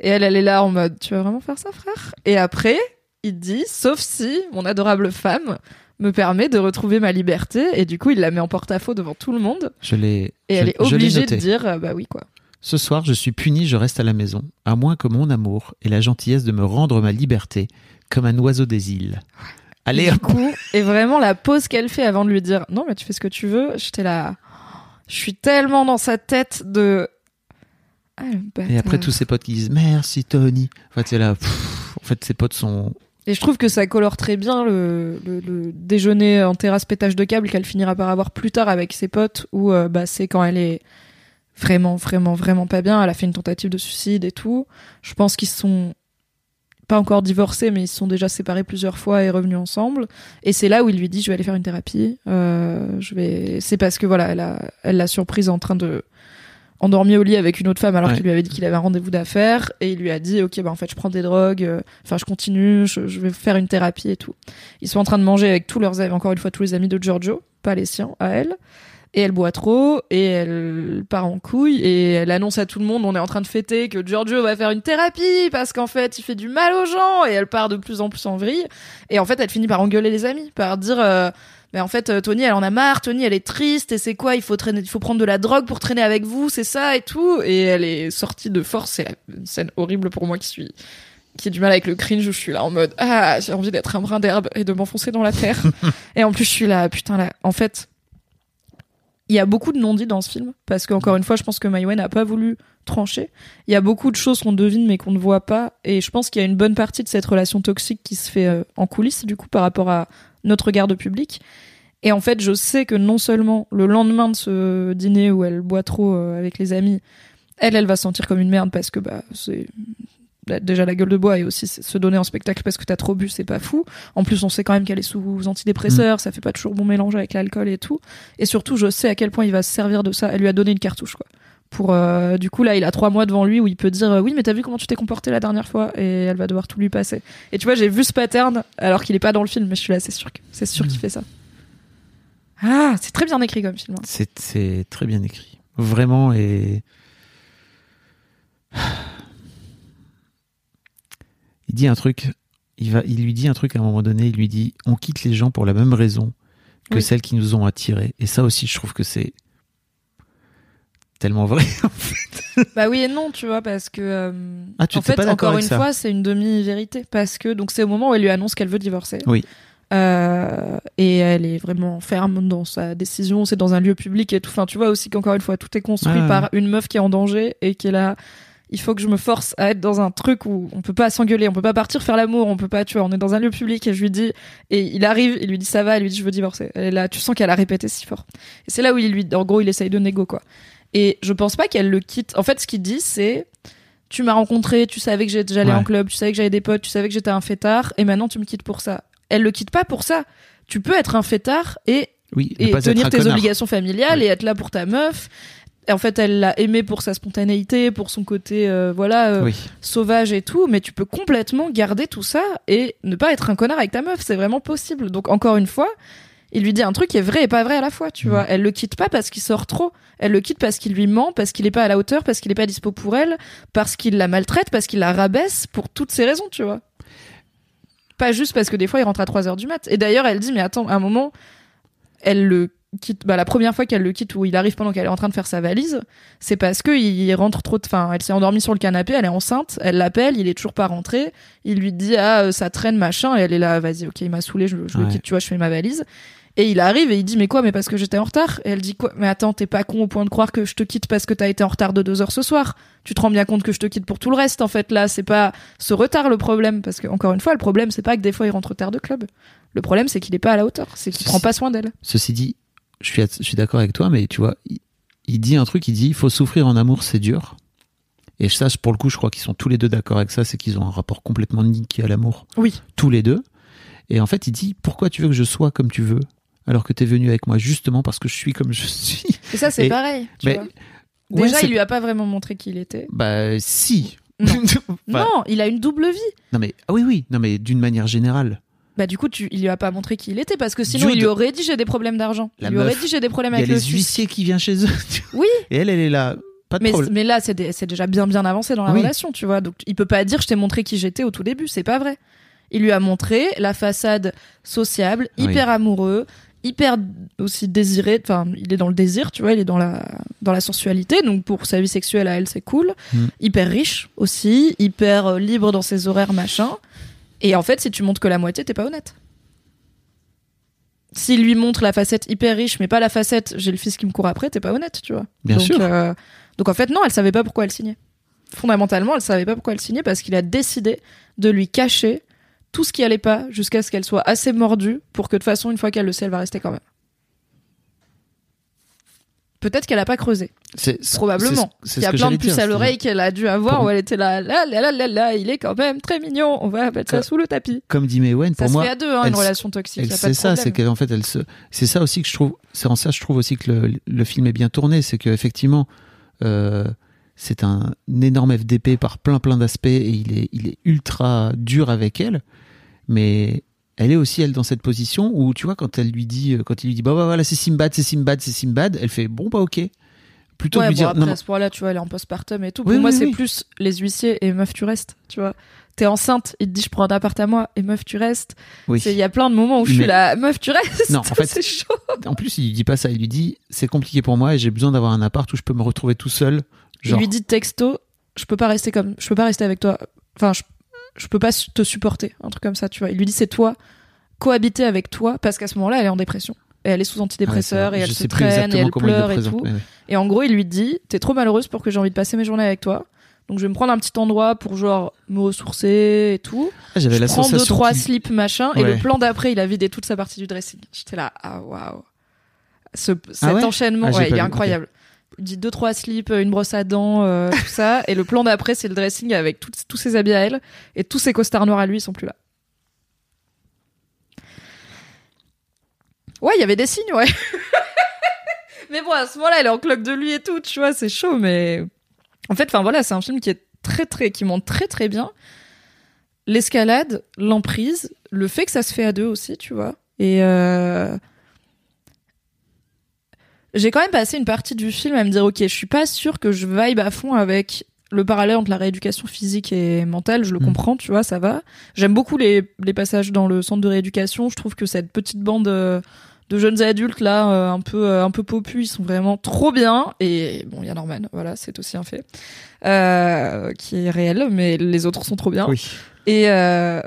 Et elle elle est là en mode tu vas vraiment faire ça frère? Et après il dit sauf si mon adorable femme me permet de retrouver ma liberté et du coup il la met en porte-à-faux devant tout le monde Je l'ai. et je- elle est obligée de dire euh, bah oui quoi. Ce soir, je suis puni, je reste à la maison, à moins que mon amour ait la gentillesse de me rendre ma liberté, comme un oiseau des îles. Allez, du coup, et vraiment la pause qu'elle fait avant de lui dire non mais tu fais ce que tu veux, j'étais là, je suis tellement dans sa tête de. Ah, Et après, tous ses potes qui disent merci Tony. En fait, c'est là. pff, en fait, ses potes sont. Et je trouve que ça colore très bien le, le, le déjeuner en terrasse pétage de câble qu'elle finira par avoir plus tard avec ses potes où euh, bah, c'est quand elle est vraiment, vraiment, vraiment pas bien. Elle a fait une tentative de suicide et tout. Je pense qu'ils sont pas encore divorcés, mais ils sont déjà séparés plusieurs fois et revenus ensemble. Et c'est là où il lui dit je vais aller faire une thérapie. Euh, je vais. C'est parce que voilà, elle elle l'a surprise en train de endormi au lit avec une autre femme alors Ouais. qu'il lui avait dit qu'il avait un rendez-vous d'affaires et il lui a dit ok bah en fait je prends des drogues euh, enfin je continue je, je vais faire une thérapie et tout. Ils sont en train de manger avec tous leurs amis encore une fois tous les amis de Giorgio pas les siens à elle. Et elle boit trop et elle part en couille et elle annonce à tout le monde on est en train de fêter que Giorgio va faire une thérapie parce qu'en fait il fait du mal aux gens et elle part de plus en plus en vrille. Et en fait elle finit par engueuler les amis par dire euh, mais en fait, euh, Tony, elle en a marre. Tony, elle est triste. Et c'est quoi? Il faut traîner, il faut prendre de la drogue pour traîner avec vous, c'est ça et tout. Et elle est sortie de force. C'est une scène horrible pour moi qui suis qui a du mal avec le cringe où je suis là en mode ah j'ai envie d'être un brin d'herbe et de m'enfoncer dans la terre et en plus je suis là putain là en fait il y a beaucoup de non-dits dans ce film parce qu'encore une fois je pense que Maïwen n'a pas voulu trancher il y a beaucoup de choses qu'on devine mais qu'on ne voit pas et je pense qu'il y a une bonne partie de cette relation toxique qui se fait euh, en coulisses du coup par rapport à notre regard de public et en fait je sais que non seulement le lendemain de ce dîner où elle boit trop euh, avec les amis elle elle va se sentir comme une merde parce que bah c'est déjà la gueule de bois et aussi se donner en spectacle parce que t'as trop bu, c'est pas fou. En plus, on sait quand même qu'elle est sous antidépresseurs, ça fait pas toujours bon mélange avec l'alcool et tout. Et surtout, je sais à quel point il va se servir de ça. Elle lui a donné une cartouche, quoi. Pour euh, du coup là, il a trois mois devant lui où il peut dire euh, oui, mais t'as vu comment tu t'es comporté la dernière fois? Et elle va devoir tout lui passer. Et tu vois, j'ai vu ce pattern alors qu'il est pas dans le film, mais je suis là, c'est sûr, c'est sûr qu'il fait ça. Ah, c'est très bien écrit comme film. hein. C'est c'est très bien écrit. Vraiment, et. Il dit un truc. Il, va, il lui dit un truc à un moment donné. Il lui dit On quitte les gens pour la même raison que Oui. celles qui nous ont attirés. Et ça aussi, je trouve que c'est tellement vrai. Bah oui et non, tu vois, parce que euh, Ah, tu en fait, pas encore une ça fois, c'est une demi-vérité parce que donc c'est au moment où elle lui annonce qu'elle veut divorcer. Oui. Euh, et elle est vraiment ferme dans sa décision. C'est dans un lieu public et tout. Enfin, tu vois aussi qu'encore une fois, tout est construit Ah par une meuf qui est en danger et qui est là. Il faut que je me force à être dans un truc où on peut pas s'engueuler, on peut pas partir faire l'amour, on peut pas, tu vois, on est dans un lieu public et je lui dis, et il arrive, il lui dit ça va, elle lui dit je veux divorcer. Elle est là, tu sens qu'elle a répété si fort. Et c'est là où il lui, en gros, il essaye de négo, quoi. Et je pense pas qu'elle le quitte. En fait, ce qu'il dit, c'est tu m'as rencontré, tu savais que j'allais Ouais. en club, tu savais que j'avais des potes, tu savais que j'étais un fêtard, et maintenant tu me quittes pour ça. Elle le quitte pas pour ça. Tu peux être un fêtard et, Oui, et tenir tes connard. obligations familiales Ouais. et être là pour ta meuf. Et en fait, elle l'a aimé pour sa spontanéité, pour son côté, euh, voilà, euh, Oui. sauvage et tout, mais tu peux complètement garder tout ça et ne pas être un connard avec ta meuf, c'est vraiment possible. Donc encore une fois, il lui dit un truc qui est vrai et pas vrai à la fois, tu Mhm. vois. Elle le quitte pas parce qu'il sort trop, elle le quitte parce qu'il lui ment, parce qu'il est pas à la hauteur, parce qu'il est pas dispo pour elle, parce qu'il la maltraite, parce qu'il la rabaisse, pour toutes ces raisons, tu vois. Pas juste parce que des fois il rentre à 3 heures du mat. Et d'ailleurs, elle dit, mais attends, à un moment, elle le quitte, bah, la première fois qu'elle le quitte où il arrive pendant qu'elle est en train de faire sa valise, c'est parce que il rentre trop de, enfin, elle s'est endormie sur le canapé, elle est enceinte, elle l'appelle, il est toujours pas rentré, il lui dit, ah, euh, ça traîne, machin, et elle est là, vas-y, ok, il m'a saoulé, je, je le quitte, tu vois, je fais ma valise. Et il arrive et il dit, mais quoi, mais parce que j'étais en retard? Et elle dit quoi? Mais attends, t'es pas con au point de croire que je te quitte parce que t'as été en retard de deux heures ce soir. Tu te rends bien compte que je te quitte pour tout le reste, en fait, là. C'est pas ce retard le problème. Parce que, encore une fois, le problème, c'est pas que des fois il rentre tard de club. Le problème, c'est qu'il est pas à la hauteur. C'est qu'il prend pas soin d'elle. Ceci dit, je suis, je suis d'accord avec toi, mais tu vois, il, il dit un truc, il dit, il faut souffrir en amour, c'est dur. Et ça, pour le coup, je crois qu'ils sont tous les deux d'accord avec ça, c'est qu'ils ont un rapport complètement niqué à l'amour, Oui. tous les deux. Et en fait, il dit, pourquoi tu veux que je sois comme tu veux, alors que t'es venu avec moi justement parce que je suis comme je suis. Et ça, c'est pareil. Tu Mais- vois. Ouais, Déjà, il lui a pas vraiment montré qui il était. Bah, si. Non. Il a une double vie. non, mais, ah oui, oui, non, mais d'une manière générale. Bah du coup, tu, il lui a pas montré qui il était parce que sinon il lui aurait dit j'ai des problèmes d'argent. Il lui aurait dit j'ai des problèmes Il y a avec le les huissiers qui viennent chez eux. tu. Oui. Et elle, elle est là. Pas de Mais, problème. mais là, c'est déjà bien bien avancé dans la Oui. relation, tu vois. Donc il peut pas dire je t'ai montré qui j'étais au tout début, c'est pas vrai. Il lui a montré la façade sociable, Oui. hyper amoureux, hyper aussi désiré. Enfin, il est dans le désir, tu vois. Il est dans la dans la sensualité. Donc pour sa vie sexuelle à elle, c'est cool. Mm. Hyper riche aussi, hyper euh, libre dans ses horaires, machin. Et en fait, si tu montres que la moitié, t'es pas honnête. S'il lui montre la facette hyper riche, mais pas la facette j'ai le fils qui me court après, t'es pas honnête, tu vois. Bien donc, sûr. euh, donc en fait, non, elle savait pas pourquoi elle signait. Fondamentalement, elle savait pas pourquoi elle signait parce qu'il a décidé de lui cacher tout ce qui allait pas jusqu'à ce qu'elle soit assez mordue pour que de toute façon, une fois qu'elle le sait, elle va rester quand même. Peut-être qu'elle a pas creusé, C'est- probablement. Il y a plein de puces à l'oreille qu'elle a dû avoir Pour- où elle était là, là, là, là, là, là, il est quand même très mignon, on va mettre ça sous le tapis. Comme dit Maïwen, Ça pour se moi, fait à deux, hein, elle une relation toxique. C'est ça, c'est qu'en fait, elle se, c'est ça aussi que je trouve, c'est en ça je trouve aussi que le, le film est bien tourné, c'est qu'effectivement, euh, c'est un énorme FDP par plein plein d'aspects et il est, il est ultra dur avec elle, mais elle est aussi elle dans cette position où tu vois quand elle lui dit, quand il lui dit bah, bah voilà c'est Simbad, c'est Simbad, c'est Simbad, elle fait bon bah ok, plutôt ouais, lui bon, dire. après, non, à ce point-là, tu vois, elle est en postpartum et tout. Oui, Pour moi, oui, c'est plus les huissiers et meuf, tu restes, tu vois. T'es enceinte, il te dit je prends un appart à moi et meuf, tu restes. Il y a plein de moments où je suis là, meuf, tu restes. Non, en fait- c'est chaud. En plus, il lui dit pas ça. Il lui dit c'est compliqué pour moi et j'ai besoin d'avoir un appart où je peux me retrouver tout seul. Genre, Il lui dit texto, je peux pas rester comme, je peux pas rester avec toi. Enfin, je, je peux pas te supporter, un truc comme ça, tu vois. Il lui dit c'est toi, cohabiter avec toi, parce qu'à ce moment-là, elle est en dépression. Et elle est sous ouais, c'est- et je elle se traîne et elle pleure et tout. ouais. Et en gros, il lui dit T'es trop malheureuse pour que j'ai envie de passer mes journées avec toi. Donc je vais me prendre un petit endroit pour genre me ressourcer et tout. Ah, J'avais la prends deux trois slips machin et le plan d'après il a vidé toute sa partie du dressing. J'étais là ah waouh. Ce, cet Ah ouais? enchaînement Ah, ouais, il est incroyable. Dit deux trois slips, une brosse à dents, euh, tout ça et le plan d'après c'est le dressing avec tout- tous ses habits à elle et tous ses costards noirs à lui ils sont plus là. Ouais, il y avait des signes, ouais. mais bon, à ce moment-là, elle est en cloque de lui et tout, tu vois, c'est chaud, mais en fait, enfin voilà, c'est un film qui est très très, qui montre très très bien l'escalade, l'emprise, le fait que ça se fait à deux aussi, tu vois. Et euh... j'ai quand même passé une partie du film à me dire, ok, je suis pas sûre que je vibe à fond avec le parallèle entre la rééducation physique et mentale, je le Mm. comprends, tu vois, ça va. J'aime beaucoup les, les passages dans le centre de rééducation. Je trouve que cette petite bande euh, de jeunes adultes là, euh, un peu euh, un peu popus, ils sont vraiment trop bien. Et bon, il y a Norman, voilà, c'est aussi un fait qui est réel, mais les autres sont trop bien. Oui. Et euh,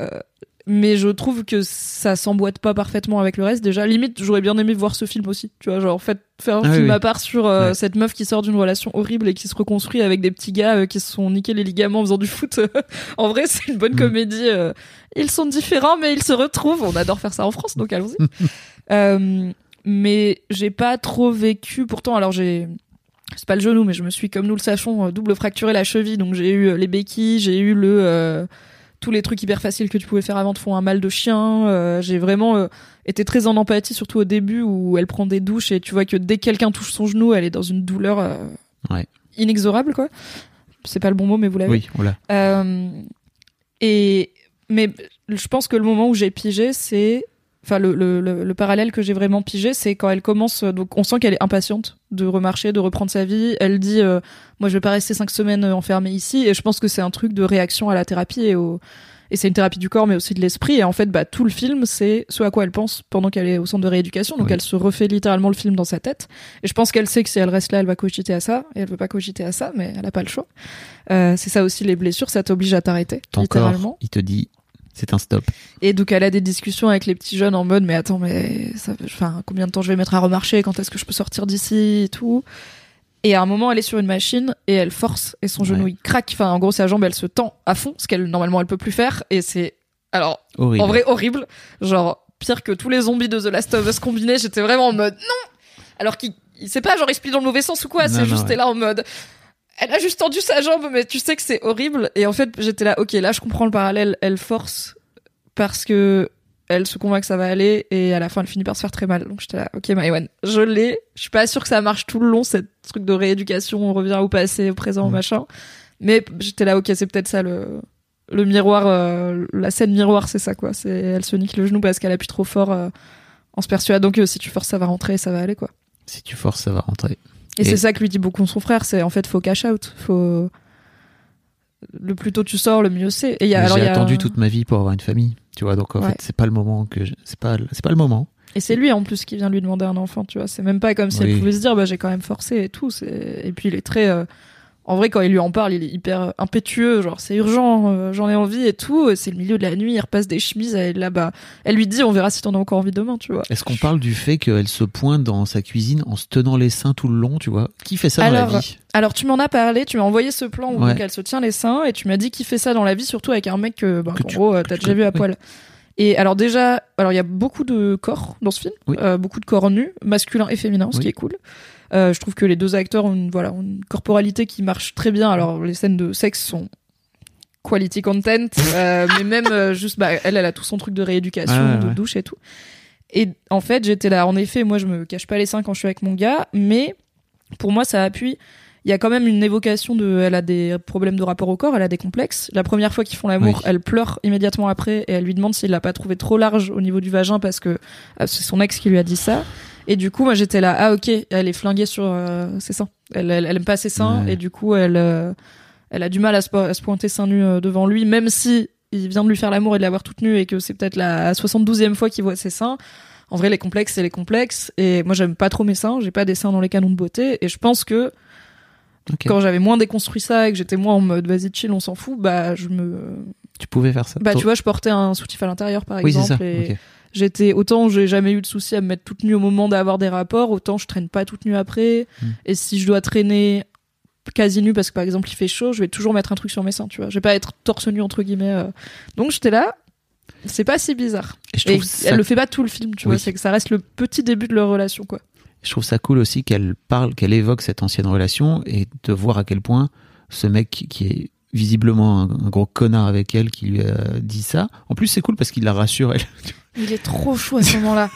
mais je trouve que ça s'emboîte pas parfaitement avec le reste. Déjà, limite, j'aurais bien aimé voir ce film aussi. Tu vois, genre en fait faire un Ah film oui. à part sur euh, Ouais. cette meuf qui sort d'une relation horrible et qui se reconstruit avec des petits gars euh, qui se sont niqués les ligaments en faisant du foot. en vrai, c'est une bonne Mm. comédie. euh. Ils sont différents, mais ils se retrouvent. On adore faire ça en France, donc allons-y. Mais j'ai pas trop vécu. Pourtant, alors j'ai c'est pas le genou, mais je me suis, comme nous le sachons, double fracturé la cheville. Donc j'ai eu les béquilles, j'ai eu le euh, tous les trucs hyper faciles que tu pouvais faire avant te font un mal de chien. Euh, j'ai vraiment euh, été très en empathie, surtout au début où elle prend des douches et tu vois que dès que quelqu'un touche son genou, elle est dans une douleur euh, Ouais. inexorable, quoi. C'est pas le bon mot, mais vous l'avez. Oui, voilà. Et mais je pense que le moment où j'ai pigé, c'est enfin le, le, le, le parallèle que j'ai vraiment pigé, c'est quand elle commence. Donc on sent qu'elle est impatiente de remarcher, de reprendre sa vie. Elle dit euh, moi je vais pas rester cinq semaines euh, enfermée ici. Et je pense que c'est un truc de réaction à la thérapie et au et c'est une thérapie du corps mais aussi de l'esprit et en fait bah tout le film c'est ce à quoi elle pense pendant qu'elle est au centre de rééducation donc Oui. elle se refait littéralement le film dans sa tête et je pense qu'elle sait que si elle reste là elle va cogiter à ça et elle veut pas cogiter à ça mais elle a pas le choix euh, c'est ça aussi les blessures, ça t'oblige à t'arrêter, Ton littéralement. corps, il te dit c'est un stop. Et donc elle a des discussions avec les petits jeunes en mode mais attends mais ça, enfin combien de temps je vais mettre à remarcher, quand est-ce que je peux sortir d'ici et tout? Et à un moment elle est sur une machine et elle force et son Ouais. genou il craque, enfin en gros sa jambe elle se tend à fond, ce qu'elle normalement elle peut plus faire et c'est alors Horrible. en vrai horrible, genre pire que tous les zombies de The Last of Us combinés, j'étais vraiment en mode non. Alors qu'il il sait pas genre il se plie dans le mauvais sens ou quoi, c'est juste ouais. t'es là en mode elle a juste tendu sa jambe, mais tu sais que c'est horrible. Et en fait, j'étais là, ok, là, je comprends le parallèle. Elle force parce que elle se convainc que ça va aller, et à la fin, elle finit par se faire très mal. Donc j'étais là, ok, Maïwan, je l'ai. Je suis pas sûre que ça marche tout le long, cette truc de rééducation, on revient au passé, au présent, au Mm. machin. Mais j'étais là, ok, c'est peut-être ça le le miroir, euh, la scène miroir, c'est ça quoi. C'est elle se nique le genou parce qu'elle appuie trop fort. euh, en se persuadant que si tu forces, ça va rentrer, ça va aller quoi. Si tu forces, ça va rentrer. Et, Et- c'est ça que lui dit beaucoup son frère, c'est en fait faut cash out, faut le plus tôt tu sors, le mieux c'est. J'ai a- attendu toute ma vie pour avoir une famille. Tu vois, donc en Ouais. fait, c'est pas le moment que je- c'est pas c'est pas le moment. et c'est lui en plus qui vient lui demander un enfant, tu vois. C'est même pas comme si Oui. elle pouvait se dire bah j'ai quand même forcé et tout. Et puis il est très euh, en vrai quand il lui en parle, il est hyper impétueux, genre c'est urgent, euh, j'en ai envie et tout. C'est le milieu de la nuit, il repasse des chemises, elle là-bas. Elle lui dit on verra si t'en as encore envie demain, tu vois. Est-ce qu'on parle du fait qu'elle se pointe dans sa cuisine en se tenant les seins tout le long, tu vois? Qui fait ça dans Alors, la vie? Alors tu m'en as parlé, tu m'as envoyé ce plan où Ouais. elle se tient les seins et tu m'as dit qu'il fait ça dans la vie, surtout avec un mec que, bah, Que en tu- gros, euh, t'as déjà vu à poil. Et alors déjà, alors il y a beaucoup de corps dans ce film, Oui. euh, beaucoup de corps nus, masculins et féminins, ce Oui. qui est cool. Euh, je trouve que les deux acteurs ont une, voilà, ont une corporalité qui marche très bien. Alors les scènes de sexe sont quality content, euh, mais même euh, juste, bah, elle, elle a tout son truc de rééducation, de ouais. douche et tout. Et en fait, j'étais là. En effet, moi, je me cache pas les seins quand je suis avec mon gars, mais pour moi, ça appuie. Il y a quand même une évocation de. Elle a des problèmes de rapport au corps, elle a des complexes. La première fois qu'ils font l'amour, Oui. elle pleure immédiatement après et elle lui demande s'il l'a pas trouvé trop large au niveau du vagin parce que c'est son ex qui lui a dit ça. Et du coup, moi, j'étais là, ah ok, elle est flinguée sur euh, ses seins. Elle, elle, elle aime pas ses seins Ouais. et du coup, elle, euh, elle a du mal à se, po- à se pointer seins nus euh, devant lui, même si il vient de lui faire l'amour et de l'avoir toute nue et que c'est peut-être la 72e fois qu'il voit ses seins. En vrai, les complexes, c'est les complexes. Et moi, j'aime pas trop mes seins. J'ai pas des seins dans les canons de beauté. Et je pense que quand j'avais moins déconstruit ça et que j'étais moins en mode vas-y chill, on s'en fout, bah je me, Tu pouvais faire ça. bah tu vois, je portais un soutif à l'intérieur par oui, c'est exemple. ça. Et ok. J'étais autant j'ai jamais eu de souci à me mettre toute nue au moment d'avoir des rapports, autant je traîne pas toute nue après. Hmm. Et si je dois traîner quasi nue parce que par exemple il fait chaud, je vais toujours mettre un truc sur mes seins, tu vois. Je vais pas être torse nu entre guillemets. euh. Donc j'étais là. C'est pas si bizarre. Et je Et ça, elle le fait pas tout le film, tu vois. C'est que ça reste le petit début de leur relation, quoi. je trouve ça cool aussi qu'elle parle, qu'elle évoque cette ancienne relation et de voir à quel point ce mec qui- qui est visiblement un, un gros connard avec elle qui lui a dit ça. En plus, c'est cool parce qu'il la rassure. Elle. Il est trop chaud à ce moment-là.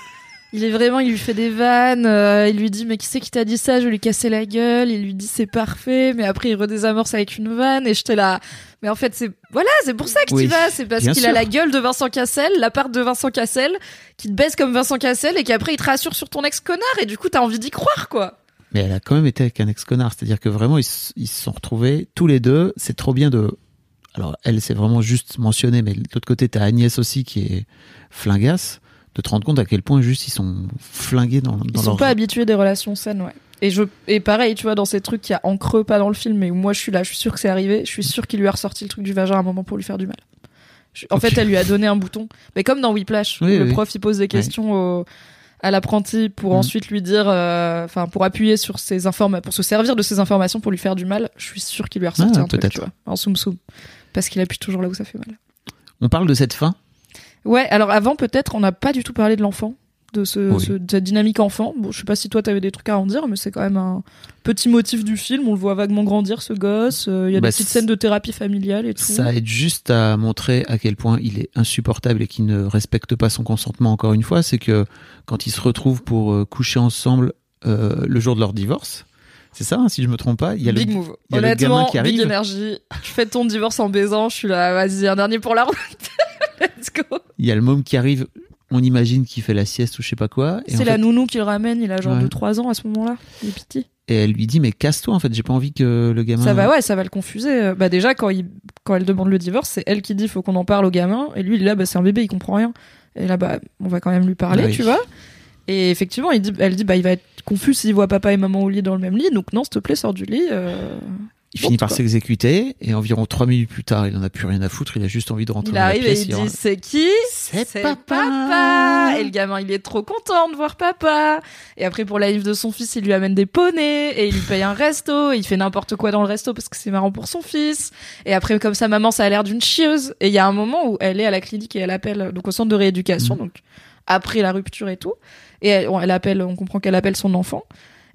Il est vraiment, il lui fait des vannes, euh, il lui dit mais qui c'est qui t'a dit ça, je vais lui casser la gueule, il lui dit c'est parfait, mais après il redésamorce avec une vanne et j'étais là. Mais en fait c'est voilà, c'est pour ça que Oui, tu vas, c'est parce qu'il a la gueule de Vincent Cassel, l'appart de Vincent Cassel, qui te baisse comme Vincent Cassel et qu'après il te rassure sur ton ex connard et du coup t'as envie d'y croire quoi. Mais elle a quand même été avec un ex-connard. C'est-à-dire que vraiment, ils, ils se sont retrouvés tous les deux. C'est trop bien de. Alors, elle, c'est vraiment juste mentionné, mais de l'autre côté, t'as Agnès aussi qui est flingasse. De te rendre compte à quel point juste ils sont flingués dans, dans Ils sont leur. pas habitués des relations saines, ouais. Et je et pareil, tu vois, dans ces trucs qu'il y a en creux, pas dans le film, mais où moi je suis là, je suis sûre que c'est arrivé. Je suis sûre qu'il lui a ressorti le truc du vagin à un moment pour lui faire du mal. Je- en fait, elle lui a donné un bouton, mais comme dans Whiplash, Oui, le oui. prof il pose des questions au- à l'apprenti pour Mhm. ensuite lui dire, euh, enfin pour appuyer sur ses informations, pour se servir de ses informations pour lui faire du mal. Je suis sûre qu'il lui a ressorti Ah, un truc, tu vois, en soum soum, parce qu'il appuie toujours là où ça fait mal. On parle de cette fin. Ouais, alors avant peut-être, on n'a pas du tout parlé de l'enfant, de, ce, Oui. ce- de cette dynamique enfant. Bon, je sais pas si toi t'avais des trucs à en dire, mais c'est quand même un petit motif du film. On le voit vaguement grandir, ce gosse. Euh, Il y a Bah, des petites c'est- scènes de thérapie familiale et tout. Ça aide juste à montrer à quel point il est insupportable et qu'il ne respecte pas son consentement encore une fois. C'est que quand ils se retrouvent pour euh, coucher ensemble euh, le jour de leur divorce, c'est ça, hein, si je me trompe pas, il y a Big le, move. il y a le Honnêtement, gamin qui big arrive. énergie. Tu fais ton divorce en baisant, je suis là, vas-y, un dernier pour la route. Let's go. il y a le môme qui arrive. On imagine qu'il fait la sieste ou je sais pas quoi. C'est la fait- nounou qui le ramène, il a genre Ouais. 2-3 ans à ce moment-là. Il est petit. et elle lui dit mais casse-toi en fait, j'ai pas envie que le gamin. Ça va, ouais, ça va le confuser. Bah déjà, quand, il, quand elle demande le divorce, c'est elle qui dit faut qu'on en parle au gamin. Et lui, là, bah, c'est un bébé, il comprend rien. Et là, bah, on va quand même lui parler, oui. tu vois. Et effectivement, il dit, elle dit, bah, il va être confus s'il voit papa et maman au lit dans le même lit. Donc non, s'il te plaît, sors du lit. euh. Il finit par s'exécuter et environ trois minutes plus tard, il en a plus rien à foutre. Il a juste envie de rentrer Il dans la arrive et pièce. il dit, c'est qui C'est papa. Et le gamin, il est trop content de voir papa. Et après, pour la livre de son fils, il lui amène des poneys et il lui paye un resto. Et il fait n'importe quoi dans le resto parce que c'est marrant pour son fils. Et après, comme sa maman, ça a l'air d'une chieuse. Et il y a un moment où elle est à la clinique et elle appelle, donc au centre de rééducation, Mhm. donc après la rupture et tout. Et elle appelle, on comprend qu'elle appelle son enfant.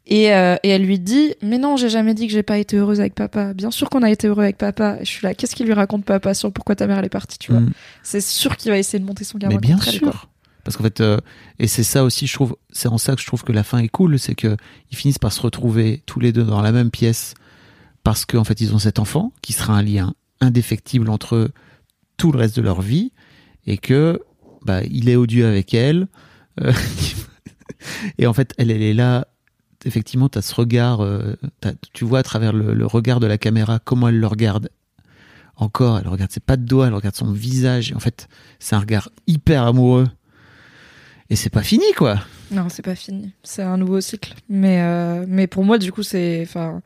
Et, euh, et elle lui dit mais non j'ai jamais dit que j'ai pas été heureuse avec papa bien sûr qu'on a été heureux avec papa et je suis là qu'est-ce qu'il lui raconte papa sur pourquoi ta mère elle est partie tu vois Mm. c'est sûr qu'il va essayer de monter son gamin Mais bien contre elle, quoi. sûr. Parce qu'en fait, euh, et c'est ça aussi, je trouve, c'est en ça que je trouve que la fin est cool, c'est que ils finissent par se retrouver tous les deux dans la même pièce parce qu'en fait, ils ont cet enfant qui sera un lien indéfectible entre eux tout le reste de leur vie et que bah, il est odieux avec elle. euh, et en fait, elle, elle est là. Effectivement, tu as ce regard, euh, tu vois à travers le, le regard de la caméra comment elle le regarde. Encore, elle regarde ses pas de doigts, elle regarde son visage. En fait, c'est un regard hyper amoureux. Et c'est pas fini, quoi. Non, c'est pas fini. C'est un nouveau cycle. Mais, euh, mais pour moi, du coup, c'est. Enfin.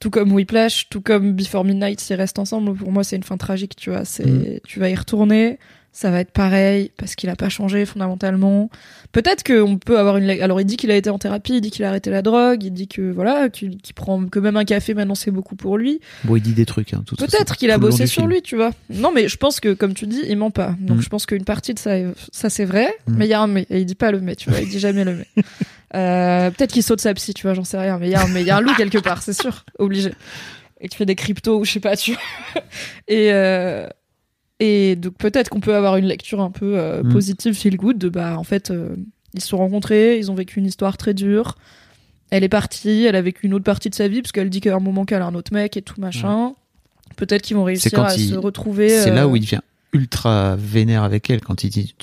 Tout comme Whiplash, tout comme Before Midnight, s'ils restent ensemble, pour moi, c'est une fin tragique, tu vois. C'est, Mm. tu vas y retourner, ça va être pareil, parce qu'il a pas changé fondamentalement. Peut-être qu'on peut avoir une. Alors, il dit qu'il a été en thérapie, il dit qu'il a arrêté la drogue, il dit que, voilà, qu'il, prend, que même un café maintenant, c'est beaucoup pour lui. Bon, il dit des trucs, hein, Peut-être qu'il a bossé sur film. lui, tu vois. Non, mais je pense que, comme tu dis, il ment pas. Donc, Mm. je pense qu'une partie de ça, ça c'est vrai, Mm. mais il y a un mais. Et il dit pas le mais, tu vois. Il dit jamais le mais. Euh, peut-être qu'il saute sa psy, tu vois, j'en sais rien. Mais il y a un, mais il y a un loup quelque part, c'est sûr. Obligé. Et tu fais des cryptos ou je sais pas, tu vois. Et, euh, et donc, peut-être qu'on peut avoir une lecture un peu euh, Mm. positive, feel good, de bah, en fait, euh, ils se sont rencontrés, ils ont vécu une histoire très dure. Elle est partie, elle a vécu une autre partie de sa vie, parce qu'elle dit qu'à un moment qu'elle a un autre mec et tout machin. Peut-être qu'ils vont réussir à il- se retrouver. C'est là euh, où il devient ultra vénère avec elle quand il dit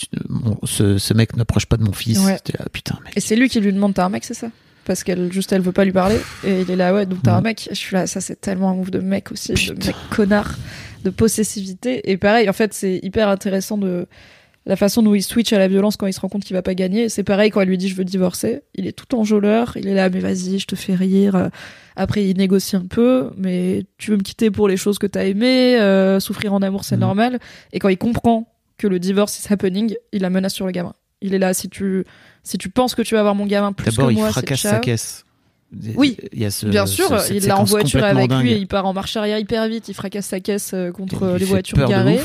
ce, ce mec n'approche pas de mon fils. Ouais. J'étais là, putain, mec. Et c'est lui qui lui demande t'as un mec, c'est ça? Parce qu'elle juste elle veut pas lui parler et il est là ouais donc t'as un Ouais. mec. Je suis là ça c'est tellement un move de mec aussi, de Putain. mec connard, de possessivité. Et pareil en fait c'est hyper intéressant de la façon dont il switch à la violence quand il se rend compte qu'il va pas gagner. C'est pareil quand elle lui dit je veux divorcer. Il est tout enjôleur, il est là mais vas-y je te fais rire. Après il négocie un peu mais tu veux me quitter pour les choses que t'as aimées, euh, souffrir en amour c'est Mhm. normal. Et quand il comprend que le divorce is happening, il la menace sur le gamin. Il est là si tu si tu penses que tu vas avoir mon gamin plus que D'abord, il moi, c'est fracasse sa caisse. Oui, il y a ce, Bien sûr, ce- il l'a en voiture avec lui et il part en marche arrière hyper vite, il fracasse sa caisse euh, contre les voitures garées.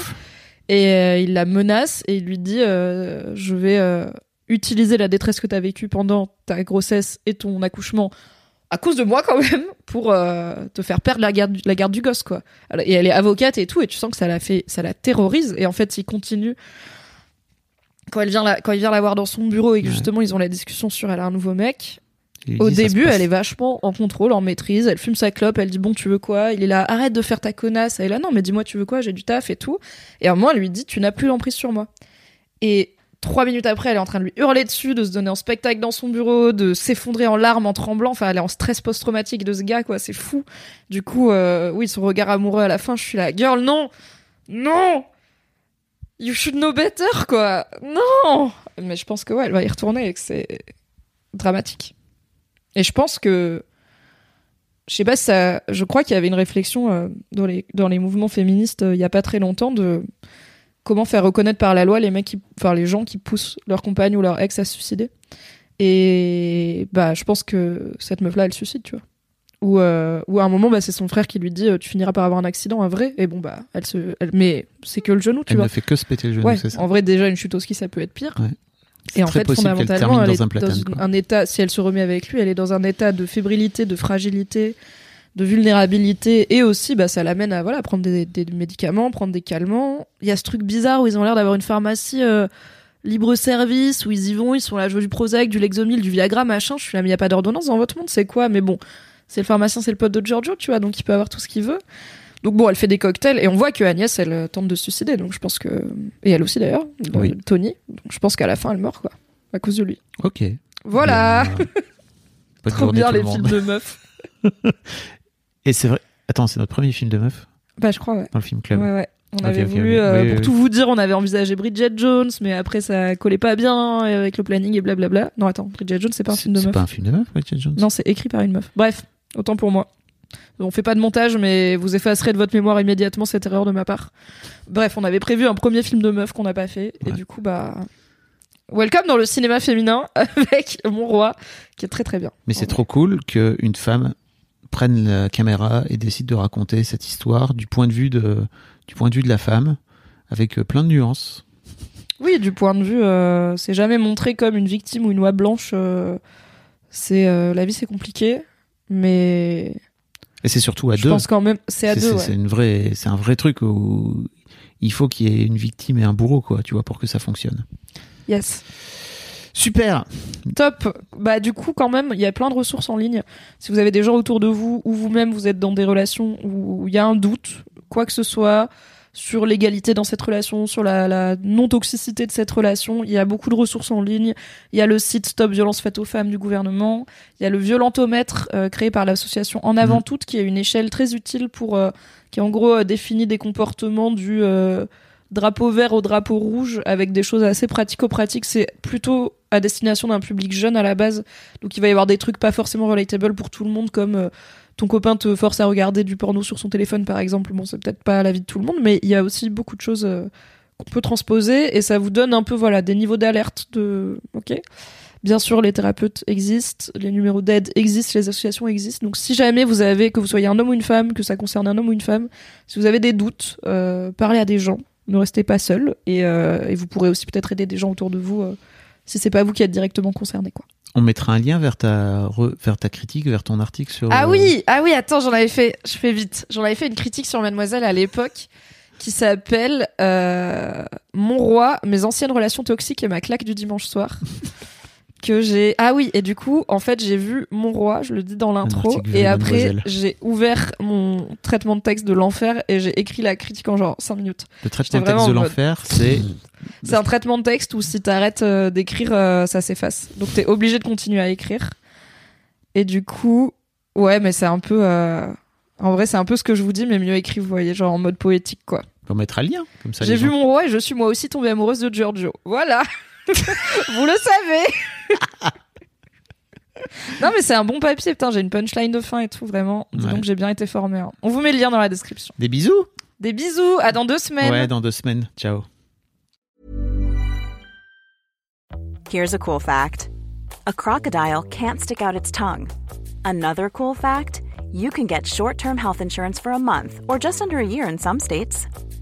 et euh, il la menace et il lui dit euh, je vais euh, utiliser la détresse que tu as vécue pendant ta grossesse et ton accouchement à cause de moi quand même pour te faire perdre la garde la garde du gosse quoi. Et elle est avocate et tout et tu sens que ça la fait ça la terrorise. Et en fait il continue. Quand elle vient la, quand il vient la voir dans son bureau et que justement ils ont la discussion sur elle a un nouveau mec au dit, début, elle est vachement en contrôle, en maîtrise. Elle fume sa clope, elle dit bon, tu veux quoi? Il est là, arrête de faire ta connasse. Elle est là, non, mais dis-moi, tu veux quoi? J'ai du taf et tout. Et à un moment, elle lui dit, tu n'as plus l'emprise sur moi. Et trois minutes après, elle est en train de lui hurler dessus, de se donner en spectacle dans son bureau, de s'effondrer en larmes, en tremblant. Enfin, elle est en stress post-traumatique de ce gars, quoi. C'est fou. Du coup, euh, oui, son regard amoureux à la fin, je suis là, girl, non, non. You should know better, quoi. Non. Mais je pense que ouais, elle va y retourner et que c'est dramatique. Et je pense que je sais pas ça je crois qu'il y avait une réflexion euh, dans les dans les mouvements féministes euh, il y a pas très longtemps de comment faire reconnaître par la loi les mecs qui enfin les gens qui poussent leur compagne ou leur ex à se suicider. Et bah je pense que cette meuf là elle suicide, tu vois. Ou euh, ou à un moment bah c'est son frère qui lui dit tu finiras par avoir un accident un vrai et bon bah elle se elle- mais c'est que le genou, tu Elle vois. ne fait que se péter le genou, Ouais, c'est ça. en vrai, déjà, une chute au ski, ça peut être pire. Ouais. Et en fait, fondamentalement, elle est dans un dans platane, une- quoi. un état, si elle se remet avec lui, elle est dans un état de fébrilité, de fragilité, de vulnérabilité, et aussi, bah, ça l'amène à, voilà, prendre des, des médicaments, prendre des calmants. Il y a ce truc bizarre où ils ont l'air d'avoir une pharmacie, euh, libre service, où ils y vont, ils sont là, je veux du Prozac, du Lexomil, du Viagra, machin. Je suis là, mais il n'y a pas d'ordonnance dans votre monde, c'est quoi? Mais bon, c'est le pharmacien, c'est le pote de Giorgio, tu vois, donc il peut avoir tout ce qu'il veut. Donc bon, elle fait des cocktails et on voit que Agnès, elle euh, tente de se suicider. Donc je pense que et elle aussi d'ailleurs, euh, Oui. Tony. Donc je pense qu'à la fin, elle meurt quoi, à cause de lui. Ok. Voilà, trop bien le les films de meufs. Et c'est vrai. Attends, c'est notre premier film de meuf Bah je crois ouais. dans le film club. Ouais ouais. On avait voulu, euh, Oui, pour oui, tout vous dire, on avait envisagé Bridget Jones, mais après ça collait pas bien avec le planning et blablabla. Non attends, Bridget Jones c'est pas un film de C'est meuf. pas un film de meuf, Bridget Jones? Non, c'est écrit par une meuf. Bref, autant pour moi. On fait pas de montage, mais vous effacerez de votre mémoire immédiatement cette erreur de ma part. Bref, on avait prévu un premier film de meuf qu'on n'a pas fait, et du coup, bah. Welcome dans le cinéma féminin avec Mon Roi, qui est très très bien. Mais c'est trop cool qu'une femme prenne la caméra et décide de raconter cette histoire du point de vue de, du point de vue de la femme, avec euh, plein de nuances. Oui, du point de vue, euh, c'est jamais montré comme une victime ou une oie blanche. euh, c'est euh, la vie, c'est compliqué, mais Et c'est surtout à je deux. pense quand même c'est à deux. c'est- ouais. Une vraie, c'est un vrai truc où il faut qu'il y ait une victime et un bourreau, quoi, tu vois, pour que ça fonctionne. Yes. Super. Top. Bah du coup quand même, il y a plein de ressources en ligne. Si vous avez des gens autour de vous ou vous-même vous êtes dans des relations où il y a un doute, quoi que ce soit sur l'égalité dans cette relation, sur la, la non-toxicité de cette relation, il y a beaucoup de ressources en ligne. Il y a le site Stop violence faite aux femmes du gouvernement. Il y a le violentomètre euh, créé par l'association En avant Mhm. toute qui est une échelle très utile pour euh, qui en gros euh, définit des comportements du euh, drapeau vert au drapeau rouge avec des choses assez pratico-pratiques. C'est plutôt à destination d'un public jeune à la base. Donc il va y avoir des trucs pas forcément relatable pour tout le monde comme euh, ton copain te force à regarder du porno sur son téléphone par exemple. Bon, c'est peut-être pas la vie de tout le monde, mais il y a aussi beaucoup de choses euh, qu'on peut transposer et ça vous donne un peu voilà des niveaux d'alerte de OK. Bien sûr, les thérapeutes existent, les numéros d'aide existent, les associations existent. Donc, si jamais vous avez, que vous soyez un homme ou une femme, que ça concerne un homme ou une femme, si vous avez des doutes, euh, parlez à des gens. Ne restez pas seul et, euh, et vous pourrez aussi peut-être aider des gens autour de vous si c'est pas vous qui êtes directement concerné, quoi. On mettra un lien vers ta, re- vers ta critique, vers ton article sur. Ah euh, oui, ah oui, attends, j'en avais fait, je fais vite. J'en avais fait une critique sur Mademoiselle à l'époque qui s'appelle euh, Mon roi, mes anciennes relations toxiques et ma claque du dimanche soir. Que j'ai. Ah oui, et du coup, en fait, j'ai vu Mon Roi, je le dis dans l'intro, et après, j'ai ouvert mon traitement de texte de l'enfer et j'ai écrit la critique en genre 5 minutes. Le traitement de texte de l'enfer, c'est C'est un traitement de texte où si t'arrêtes euh, d'écrire, euh, ça s'efface. Donc t'es obligé de continuer à écrire. Et du coup, ouais, mais c'est un peu. euh, En vrai, c'est un peu ce que je vous dis, mais mieux écrit, vous voyez, genre en mode poétique, quoi. on mettra le lien comme ça. J'ai vu gens- mon roi et je suis moi aussi tombée amoureuse de Giorgio. Voilà. Vous le savez. non mais c'est un bon papier, putain, j'ai une punchline de fin et tout, vraiment. Dis Ouais. Donc j'ai bien été formée. hein. On vous met le lien dans la description. Des bisous. Des bisous, à dans deux semaines. Ouais, dans deux semaines. Ciao. Here's a cool fact a crocodile can't stick out its tongue. Another cool fact you can get short term health insurance for a month or just under a year in some states.